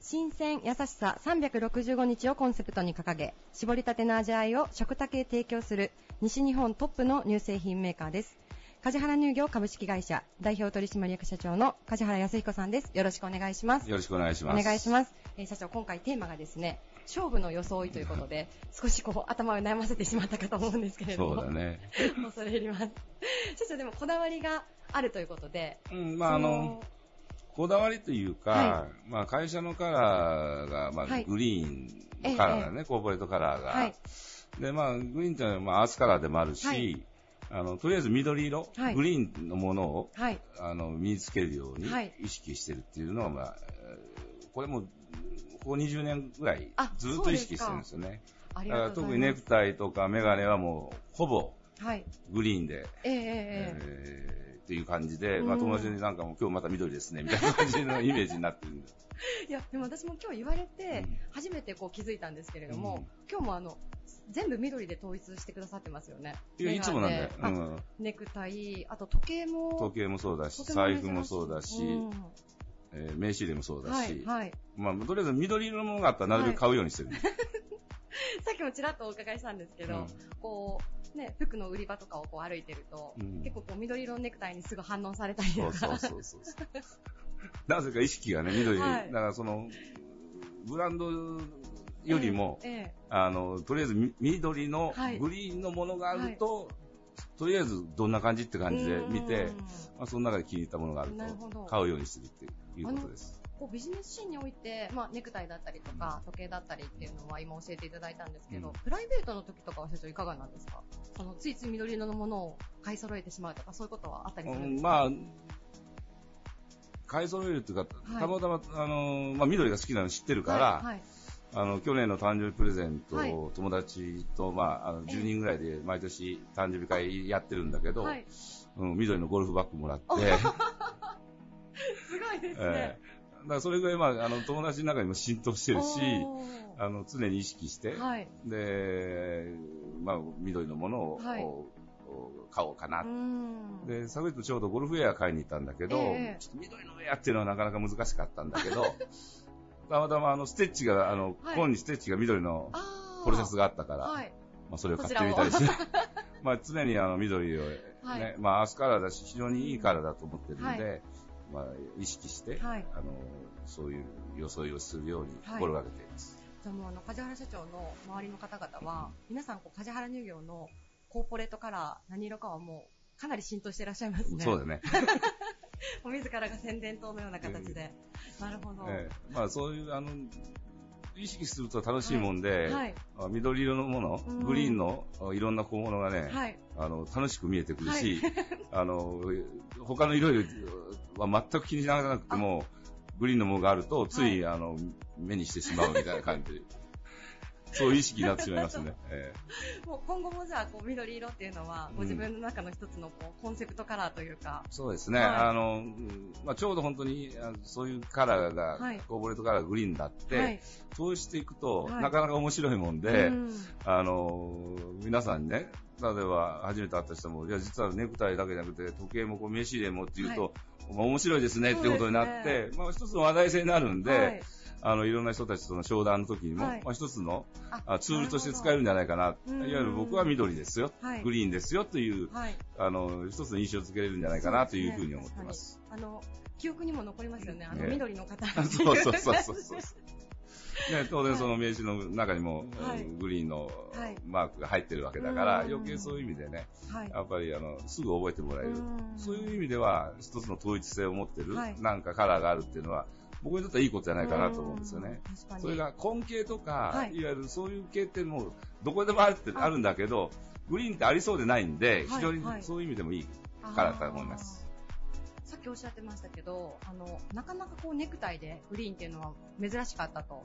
Speaker 5: 新鮮優しさ365日をコンセプトに掲げ絞りたての味わいを食卓へ提供する西日本トップの乳製品メーカーです。梶原乳業株式会社代表取締役社長の梶原康彦さんです。よろしくお願いします。
Speaker 10: よろしくお願いし
Speaker 5: お
Speaker 10: ます。
Speaker 5: 願いします、えー社長今回テーマがですね勝負の装いということで少しこう頭を悩ませてしまったかと思うんですけれども
Speaker 10: そうだね。[laughs]
Speaker 5: 恐れ入ります。社長でもこだわりがあるということで
Speaker 10: うん、まああの、こだわりというか、
Speaker 5: は
Speaker 10: まあ会社のカラーが、まあ
Speaker 5: はい。
Speaker 10: グリーンのカラーだね、コーポレートカラーが。
Speaker 5: はい。
Speaker 10: で、まあグリーンっていうのはまあアースカラーでもあるし、
Speaker 5: はい。
Speaker 10: あの、とりあえず緑色、
Speaker 5: はい。
Speaker 10: グリーンのものを、
Speaker 5: はい。
Speaker 10: あの、身につけるように
Speaker 5: はい。
Speaker 10: 意識してるっていうのは、まあ、えーこれも、ここ20年ぐらい
Speaker 5: あ
Speaker 10: ずっと意識してるんですよね。だから特にネクタイとかメガネはもう、ほぼ
Speaker 5: はい。
Speaker 10: グリーンで、
Speaker 5: えええええ。
Speaker 10: えーっていう感じで、
Speaker 5: うん
Speaker 10: まあ、友達になんかも今日また緑ですね、みたいな感じのイメージになってるんで。
Speaker 5: え [laughs] いやでも私も今日言われて
Speaker 10: うん
Speaker 5: 初めてこう気づいたんですけれども、
Speaker 10: うん
Speaker 5: 今日もあの全部緑で統一してくださってますよね。
Speaker 10: いや、いつもなんだよ。うん。
Speaker 5: ネクタイ、あと時計も。
Speaker 10: 時計もそうだし、財布もそうだし、
Speaker 5: うん
Speaker 10: えー名刺入れもそうだし、
Speaker 5: はい、はい。
Speaker 10: まあ、とりあえず緑色のものがあったらなるべく買うようにしてる。[laughs]
Speaker 5: さっきもちらっとお伺いしたんですけど、
Speaker 10: うん
Speaker 5: こう、ね、服の売り場とかをこう歩いてると、
Speaker 10: うん。
Speaker 5: 結構こう緑色のネクタイにすぐ反応されたりとか。
Speaker 10: そうそうそうそう。なぜか意識がね、緑、
Speaker 5: はい。
Speaker 10: だからその、ブランドよりも、
Speaker 5: えええ
Speaker 10: あの、とりあえずみ緑の
Speaker 5: はい。
Speaker 10: グリーンのものがあると、とりあえずどんな感じって感じで見て、まあ、その中で気に入ったものがあると、買うようにするっていうことです。
Speaker 5: こうビジネスシーンにおいて、まあ、ネクタイだったりとか、時計だったりっていうのは今教えていただいたんですけど、
Speaker 10: うん。
Speaker 5: プライベートの時とかは社長いかがなんですか？そのついつい緑色のものを買い揃えてしまうとか、そういうことはあったりするんですか、
Speaker 10: うんまあ、買い揃えるっていうか、
Speaker 5: はい。
Speaker 10: たまたま、あの、まあ、緑が好きなの知ってるから、
Speaker 5: はいはい。
Speaker 10: あの、去年の誕生日プレゼント
Speaker 5: はい。
Speaker 10: を友達と、まあ、あの、
Speaker 5: ええ。
Speaker 10: 10人ぐらいで毎年誕生日会やってるんだけど、
Speaker 5: はい。
Speaker 10: うん、緑のゴルフバッグもらって、[laughs]
Speaker 5: すごいですね。
Speaker 10: ええ。だからそれぐらい、まあ、あの、友達の中にも浸透してるし、あの、常に意識して、
Speaker 5: はい。
Speaker 10: で、まあ、緑のものを、
Speaker 5: はい。
Speaker 10: お買おうかな。
Speaker 5: うーん。
Speaker 10: で、昨日ちょうどゴルフウェア買いに行ったんだけど、
Speaker 5: ええ。
Speaker 10: ちょっと緑のウェアっていうのはなかなか難しかったんだけど、[laughs] たまたまあのステッチが、あの、
Speaker 5: はい。
Speaker 10: 紺にステッチが緑のポロシャツがあったから、
Speaker 5: はい。
Speaker 10: まあそれを買ってみたりして、[laughs] まあ常にあの緑を、ね、
Speaker 5: はい。
Speaker 10: まあアースカラーだし、非常にいいカラーだと思ってるんで、
Speaker 5: はい
Speaker 10: まあ意識して、
Speaker 5: はい
Speaker 10: あの、そういう装いをするように
Speaker 5: はい
Speaker 10: 心がけています。
Speaker 5: じゃあもうあの、梶原社長の周りの方々は、皆さんこう、梶原乳業のコーポレートカラー、何色かはもう、かなり浸透していらっしゃいますね。
Speaker 10: そうだね。[laughs]
Speaker 5: もう自らが宣伝塔のような形で。なるほど。
Speaker 10: ええまあそういう、あの、意識すると楽しいもんで、
Speaker 5: はい。
Speaker 10: あ緑色のもの、
Speaker 5: うん。
Speaker 10: グリーンのあいろんな小物がね、
Speaker 5: はい。
Speaker 10: あの楽しく見えてくるし、[laughs] あの他の色々は全く気にしなくても、グリーンのものがあると、つい、あの目にしてしまうみたいな感じ。で、そういう意識になってしまいますね。[laughs] え
Speaker 5: もう今後もじゃあ、こう、緑色っていうのは、ご自分の中の一つのこう、コンセプトカラーというか。
Speaker 10: え、そうですね、
Speaker 5: はい。
Speaker 10: あのうんまあ、ちょうど本当にあそういうカラーが、
Speaker 5: はい。
Speaker 10: コーポレートカラーがグリーンだって、
Speaker 5: はい。
Speaker 10: そうしていくと、
Speaker 5: はい。
Speaker 10: なかなか面白いもんで、
Speaker 5: うん。
Speaker 10: あの皆さんにね、例えば初めて会った人も、いや、実はネクタイだけじゃなくて、時計もこう名刺入れもっていうと、まあ面白いですねっていうことになって、
Speaker 5: そう
Speaker 10: まあ一つの話題性になるんで、
Speaker 5: はい
Speaker 10: あの、いろんな人たちとの商談の時にも、
Speaker 5: はい。
Speaker 10: まあ一つの
Speaker 5: あ
Speaker 10: あツールとして使えるんじゃないかな。いわ
Speaker 5: うん
Speaker 10: ゆる僕は緑ですよ、
Speaker 5: はい。
Speaker 10: グリーンですよという、
Speaker 5: はい。
Speaker 10: あの、一つの印象をつけれるんじゃないかなというふうに思ってます。
Speaker 5: あの、記憶にも残りますよね。あの、
Speaker 10: ええ
Speaker 5: 緑の方。
Speaker 10: そうそうそうそうそう。[laughs] ね、当然その名刺の中にも、
Speaker 5: はい。
Speaker 10: グリーンの
Speaker 5: はい。
Speaker 10: マークが入ってるわけだから、
Speaker 5: うん。
Speaker 10: 余計そういう意味でね、
Speaker 5: はい。
Speaker 10: やっぱりあのすぐ覚えてもらえる。
Speaker 5: う。ん。
Speaker 10: そういう意味では、一つの統一性を持ってる、
Speaker 5: はい。
Speaker 10: なんかカラーがあるっていうのは、僕にとってはいいことじゃないかなと思うんですよね。それが根系とか、
Speaker 5: はい。
Speaker 10: い、わゆるそういう系ってもう、どこでもあるって
Speaker 5: あ
Speaker 10: あるんだけど、グリーンってありそうでないんで、
Speaker 5: い
Speaker 10: 非常に
Speaker 5: はい
Speaker 10: そういう意味でもいいカラーだと思います。
Speaker 5: さっきおっしゃってましたけど、あの、なかなかこうネクタイでグリーンっていうのは珍しかったと。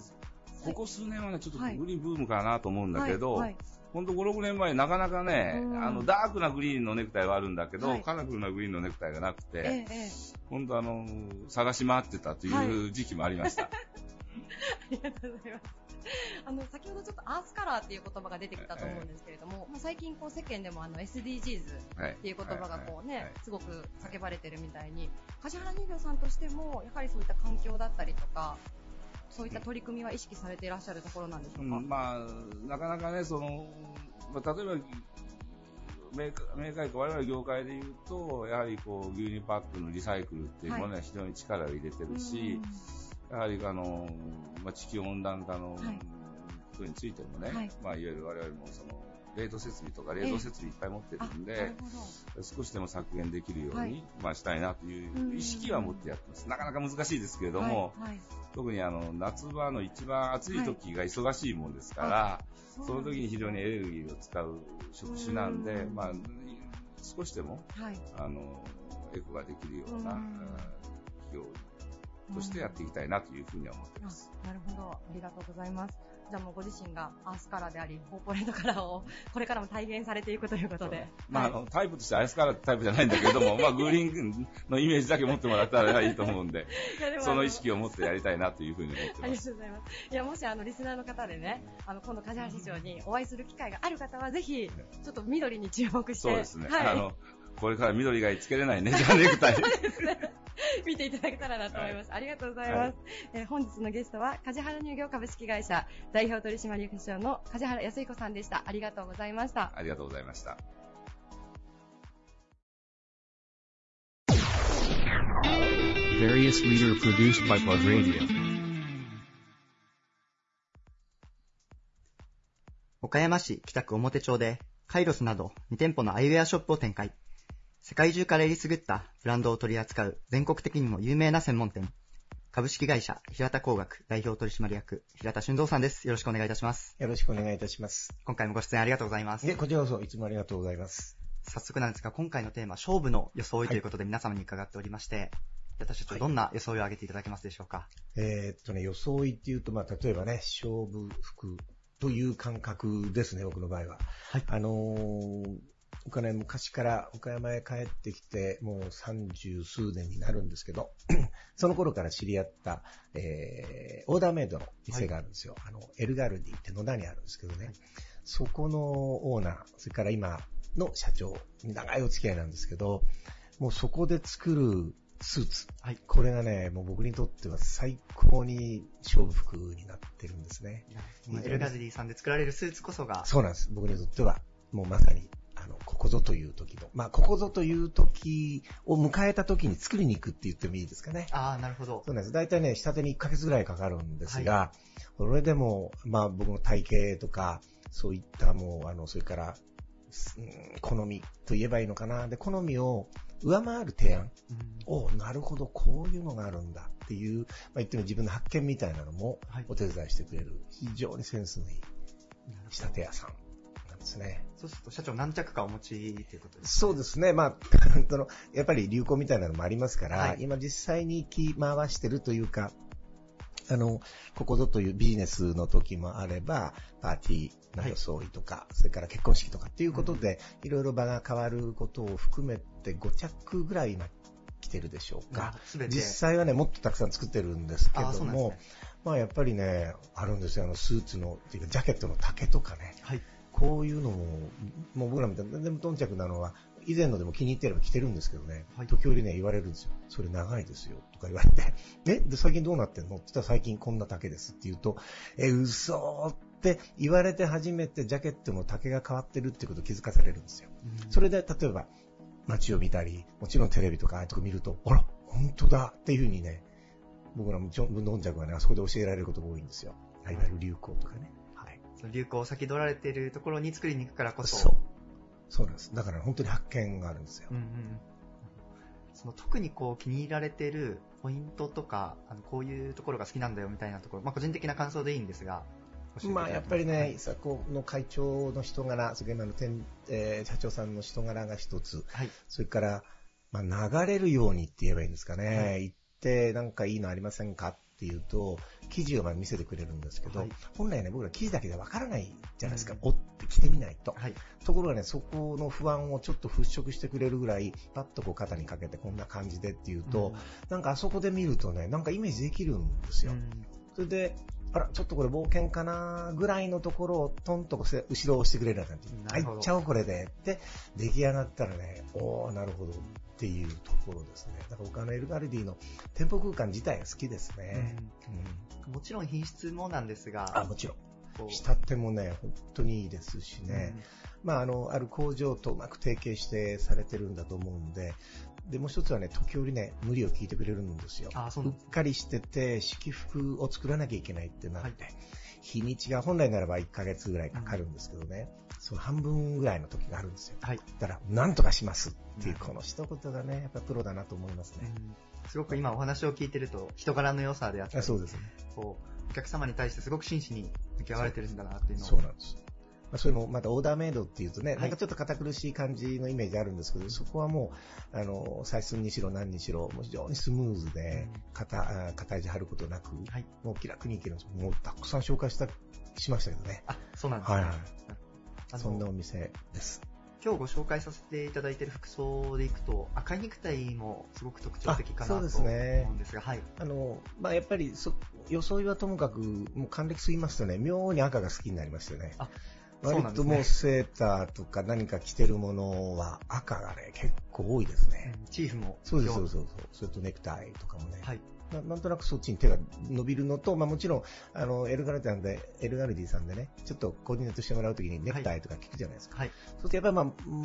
Speaker 10: ここ数年はね、ちょっと
Speaker 5: はい。
Speaker 10: グリーンブームかなと思うんだけど、
Speaker 5: はいはい
Speaker 10: ほんと5、6年前、なかなかね、
Speaker 5: うん。
Speaker 10: あの、ダークなグリーンのネクタイはあるんだけど、
Speaker 5: はい。
Speaker 10: カラフルなグリーンのネクタイがなくて、
Speaker 5: ええ。ええ
Speaker 10: ほんとあの、探し回ってたという時期もありました。[laughs]
Speaker 5: ありがとうございます。あの、先ほどちょっとアースカラーっていう言葉が出てきたと思うんですけれども、まあ最近こう世間でもあの SDGs
Speaker 10: はい。
Speaker 5: っていう言葉がこうね、
Speaker 10: はいはい
Speaker 5: すごく叫ばれてるみたいに、梶原乳業さんとしても、やはりそういった環境だったりとか、そういった取り組みは意識されていらっしゃるところなんでしょうか、
Speaker 10: うんまあ、なかなかね、その、まあ、例えば、メーカー、我々業界で言うと、やはりこう、牛乳パックのリサイクルっていうものには非常に力を入れてるし、やはりあの、まあ、地球温暖化の
Speaker 5: はい。
Speaker 10: ことについてもね、
Speaker 5: はい。
Speaker 10: まあ、いわゆる我々もその、冷凍設備とか冷凍設備いっぱい持ってるんで少しでも削減できるように、
Speaker 5: はい
Speaker 10: まあ、したいなという意識は持ってやってます。なかなか難しいですけれど
Speaker 5: ど。
Speaker 10: も、特にあの夏場の一番暑い時が忙しいもんですから、その時に非常にエネルギーを使う職種なんで、
Speaker 5: うん
Speaker 10: まあ、少しでも
Speaker 5: はい
Speaker 10: あのエコができるような、企業としてやっていきたいなというふうには思ってます。
Speaker 5: あなるほど。ありがとうございます。じゃあもうご自身がアースカラーであり、コーポレートカラーを [laughs] これからも体現されていくということで。
Speaker 10: まあ、あ
Speaker 5: はい
Speaker 10: のタイプとしてアイスカラーってタイプじゃないんだけれども、まあ、グリーンのイメージだけ持ってもらったらいいと思うんで、[laughs]
Speaker 5: でも
Speaker 10: その意識を持ってやりたいなというふうに思って
Speaker 5: ありが
Speaker 10: ます。
Speaker 5: とうございます。いや、もしあの、リスナーの方でね、あの、今度、梶原市長にお会いする機会がある方は、ぜひ、ちょっと緑に注目して、
Speaker 10: そうですね。
Speaker 5: はい。
Speaker 10: あの、これから緑がつけれない [laughs] ね、じゃあネクタイ。[laughs]
Speaker 5: 見ていただけたらなと思います。ありがとうございます。えー本日のゲストは、梶原乳業株式会社代表取締役社長の梶原康彦さんでした。ありがとうございました。
Speaker 10: ありがとうございました。
Speaker 11: 岡山市北区表町で、カイロスなど2店舗のアイウェアショップを展開。世界中からえりすぐったブランドを取り扱う全国的にも有名な専門店。株式会社平田工学代表取締役平田俊三さんです。よろしくお願いいたします。
Speaker 12: よろしくお願いいたします。
Speaker 11: 今回もご出演ありがとうございます。
Speaker 12: で、こちらこそいつもありがとうございます。
Speaker 11: 早速なんですが、今回のテーマ、勝負の装いということで皆様に伺っておりまして、平田社長、どんな装いを挙げていただけますでしょうか？
Speaker 12: えーっとね、装いっていうと、まあ、例えばね、勝負服という感覚ですね、僕の場合は。
Speaker 11: はい
Speaker 12: あのー僕はね、昔から岡山へ帰ってきて、もう三十数年になるんですけど、[clears throat] その頃から知り合った、えー、オーダーメイドの店があるんですよ。あの、エルガルディって野田にあるんですけどね。そこのオーナー、それから今の社長、長いお付き合いなんですけど、もうそこで作るスーツ。これがね、もう僕にとっては最高に勝負服になってるんですね。
Speaker 11: まあエルガズディさんで作られるスーツこそが、
Speaker 12: そうなんです。僕にとっては、もうまさに、あの、ここぞという時の、まあ、ここぞという時を迎えた時に作りに行くって言ってもいいですかね。
Speaker 11: ああ、なるほど。
Speaker 12: そうなんです。大体ね、仕立てに1ヶ月ぐらいかかるんですが、それでも、まあ、僕の体型とか、そういったもう、あの、それから、うん好みと言えばいいのかな。で、好みを上回る提案を、なるほど、こういうのがあるんだっていう、まあ、言っても自分の発見みたいなのもお手伝いしてくれる、非常にセンスのいい仕立て屋さんですね。
Speaker 11: そうすると社長何着かお持ちということです
Speaker 12: そうですね。まあ、[laughs] その、やっぱり流行みたいなのもありますから、
Speaker 11: はい
Speaker 12: 今実際に着回してるというか、あの、ここぞというビジネスの時もあれば、パーティーの装いとか、それから結婚式とかっていうことで、いろいろ場が変わることを含めて5着ぐらい今着てるでしょうか。実際はね、もっとたくさん作ってるんですけども、
Speaker 11: ね
Speaker 12: まあやっぱりね、あるんですよ。あの、スーツの、っていうか、ジャケットの丈とかね。こういうのも、もう僕らみたいな、全然無頓着なのは、以前のでも気に入ってれば着てるんですけどね、時折ね、言われるんですよ。それ長いですよ、とか言われて。え [laughs] で、最近どうなってんの？って言ったら最近こんな丈ですって言うと、え、嘘って言われて初めてジャケットの丈が変わってるってことを気づかされるんですよ。それで、例えば、街を見たり、もちろんテレビとかああいうとこ見ると、あら、本当だっていうふうにね、僕らもちょ運動着はね、あそこで教えられることが多いんですよ。いわゆる流行とかね。
Speaker 11: 流行を先取られているところに作りに行くからこそ。
Speaker 12: そう。そうなんです。だから本当に発見があるんですよ。
Speaker 11: うんうんうんその特にこう気に入られているポイントとか、あのこういうところが好きなんだよみたいなところ、まあ個人的な感想でいいんですが。
Speaker 12: まあやっぱりね、そこの会長の人柄、それから今の店、えー社長さんの人柄が一つ、それから、まあ、流れるようにって言えばいいんですかね、行ってなんかいいのありませんか？っっていうと、記事をまあ見せてくれるんですけど、
Speaker 11: はい
Speaker 12: 本来ね、僕ら記事だけでわからないじゃないですか。追って着てみないと。
Speaker 11: はい。
Speaker 12: ところがね、そこの不安をちょっと払拭してくれるぐらい、パッとこう肩にかけてこんな感じでっていうと、なんかあそこで見るとね、なんかイメージできるんですよ。それで、あら、ちょっとこれ冒険かなぐらいのところをトンと後ろを押してくれるような感じ。はい、
Speaker 11: なるほど
Speaker 12: 行っちゃおうこれで。って、出来上がったらね、おー、なるほどっていうところですね。だから他のエルガルディの店舗空間自体が好きですね。
Speaker 11: もちろん品質もなんですが、
Speaker 12: あ、もちろん。
Speaker 11: こう
Speaker 12: 仕立てもね、本当にいいですしね。まあ、あの、ある工場とうまく提携してされてるんだと思うんで、で、もう一つはね、時折ね、無理を聞いてくれるんですよ。
Speaker 11: あそう
Speaker 12: うっかりしてて、敷服を作らなきゃいけないってなって、日にちが本来ならば1ヶ月ぐらいかかるんですけどね、その半分ぐらいの時があるんですよ。
Speaker 11: はい。
Speaker 12: だから、なんとかしますっていう、この一言がね、やっぱプロだなと思いますね。
Speaker 11: すごく今お話を聞いてると、人柄の良さであったり、
Speaker 12: あそうですね
Speaker 11: こう、お客様に対してすごく真摯に向き合われてるんだなっていうのを。
Speaker 12: そうなんです。まあ、それもまたオーダーメイドっていうとね、
Speaker 11: はい
Speaker 12: なんかちょっと堅苦しい感じのイメージあるんですけど、そこはもう、あの、採寸にしろ何にしろ、もう非常にスムーズで、型、あ型地張ることなく、もう気楽にいけるんです。もうたくさん紹介した、しましたけどね。
Speaker 11: あ、そうなんですね。
Speaker 12: はいそんなお店です。
Speaker 11: 今日ご紹介させていただいている服装でいくと、赤いネクタイもすごく特徴的かなと思
Speaker 12: そう
Speaker 11: んですが、はい。
Speaker 12: あの、まあ、やっぱりそ、装いはともかく、もう還暦過ぎますとね、妙に赤が好きになりましてね。
Speaker 11: そうなんですね
Speaker 12: 割ともうセーターとか何か着てるものは赤がね、結構多いですね。
Speaker 11: チーフも。
Speaker 12: そうです、そうです、そう。それとネクタイとかもね。
Speaker 11: はい。
Speaker 12: ななんとなくそっちに手が伸びるのと、まあもちろん、あの、エルガルディさんで、エルガルディさんでね、ちょっとコーディネートしてもらうときにネクタイとか聞くじゃないですか。
Speaker 11: はい。
Speaker 12: そうするとやっぱりまあ、うー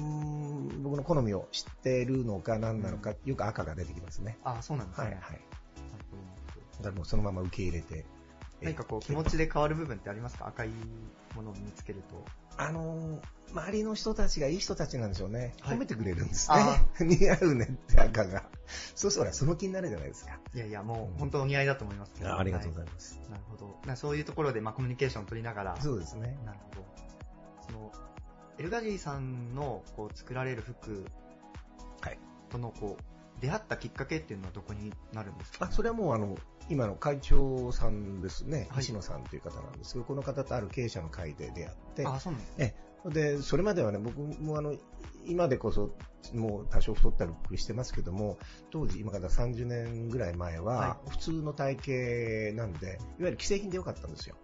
Speaker 12: ん僕の好みを知ってるのか何なのか、よく赤が出てきますね。
Speaker 11: あ、そうなんですね。
Speaker 12: はいはい。だからもうそのまま受け入れて。え
Speaker 11: 何かこう気持ちで変わる部分ってありますか？赤いものを身につけると。
Speaker 12: あのー周りの人たちがいい人たちなんでしょうね。
Speaker 11: はい
Speaker 12: 褒めてくれるんです
Speaker 11: あ
Speaker 12: ね。[laughs] 似合うねって赤が。そうするとその気になるじゃないですか。
Speaker 11: いやいや、もう本当お似合いだと思いますけど。
Speaker 12: あありがとうございます。
Speaker 11: なるほど。なそういうところで、まあ、コミュニケーションを取りながら。
Speaker 12: そうですね。
Speaker 11: なるほど。その、エルガジーさんのこう作られる服とのこう、出会ったきっかけっていうのはどこになるんですか？
Speaker 12: あ、それはもうあの、今の会長さんですね。
Speaker 11: はい
Speaker 12: 西野さんという方なんですけど、この方とある経営者の会で出会って。
Speaker 11: あそうなんです
Speaker 12: ええ。で、それまではね、僕もあの、今でこそ、もう多少太ったりしてますけども、当時、今から30年ぐらい前は
Speaker 11: は、
Speaker 12: 普通の体型なんで、いわゆる既製品でよかったんですよ。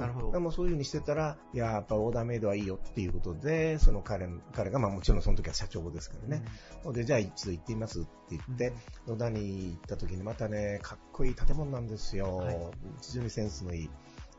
Speaker 11: なるほど
Speaker 12: でもそういう風にしてたら、いや、やっぱオーダーメイドはいいよっていうことで、その彼彼が、まあもちろんその時は社長ですからね。ので、じゃあ一度行ってみますって言って、野田に行った時にまたね、かっこいい建物なんですよ。非常にセンスのいい。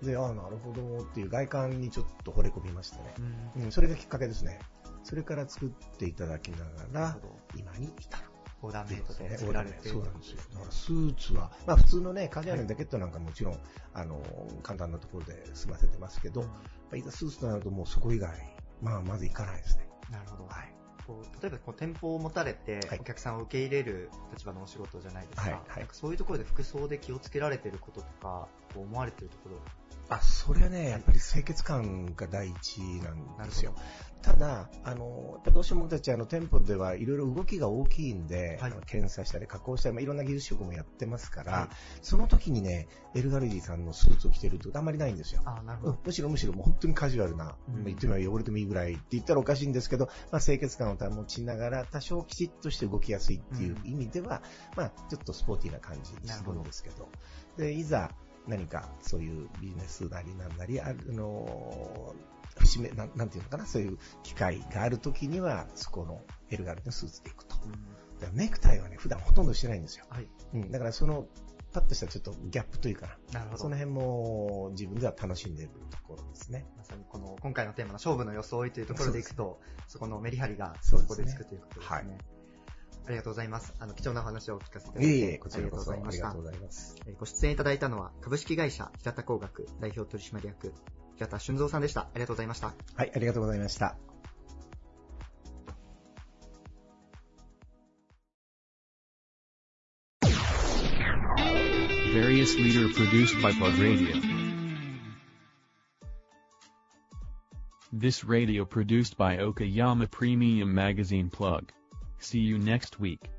Speaker 12: で、ああ、なるほどっていう外観にちょっと惚れ込みましてね。うん、それがきっかけですね。それから作っていただきながら、今に至る。
Speaker 11: オーダーメイドで
Speaker 12: ね
Speaker 11: 作られている
Speaker 12: そうなんですよ。だからスーツは、まあ普通のね、カジュアルなジャケットなんかもちろん、あの、簡単なところで済ませてますけど、まあいざスーツとなるともうそこ以外、まあまずいかないですね。
Speaker 11: なるほど。こう例えばこう店舗を持たれて、お客さんを受け入れる立場のお仕事じゃないですか。
Speaker 12: はいはい
Speaker 11: そういうところで服装で気をつけられてることとか、思われてるところ。
Speaker 12: あ、それはね、やっぱり清潔感が第一なんですよ。ただ、あの、どうしても僕たちあの店舗ではいろいろ動きが大きいんで、あの検査したり加工したり、まあ、いろんな技術職もやってますから、その時にね、エルガルディさんのスーツを着てるってことあんまりないんですよ。
Speaker 11: あなる
Speaker 12: うんむしろむしろもう本当にカジュアルな、言ってみれば汚れてもいいぐらいって言ったらおかしいんですけど、まあ、清潔感を保ちながら多少きちっとして動きやすいっていう意味では、まあちょっとスポーティーな感じにするんですけど、で、いざ何かそういうビジネスなりなんなり、あの節目な、なんていうのかな、そういう機会がある時には、そこのエルガルのスーツで行くと。だからネクタイはね、普段ほとんどしてないんですよ。うん、だからその、パッとしたちょっとギャップというかな。
Speaker 11: なるほど
Speaker 12: その辺も自分では楽しんでいるところですね。
Speaker 11: まさにこの今回のテーマの勝負の装いというところでいくと、そこのメリハリが
Speaker 12: そ
Speaker 11: こでつくということですね。
Speaker 12: はい
Speaker 11: ありがとうございます。あの、貴重なお話をお聞かせいただいて。
Speaker 12: いえいえ、こちらこそ
Speaker 11: ありがとうございました
Speaker 12: ご。
Speaker 11: えーご出演いただいたのは、株式会社平田工学代表取締役、平田俊三さんでした。ありがとうございました。
Speaker 12: はい、ありがとうございました。
Speaker 4: Various leader produced by Plug Radio. This radio produced by Okayama Premium Magazine Plug. See you next week.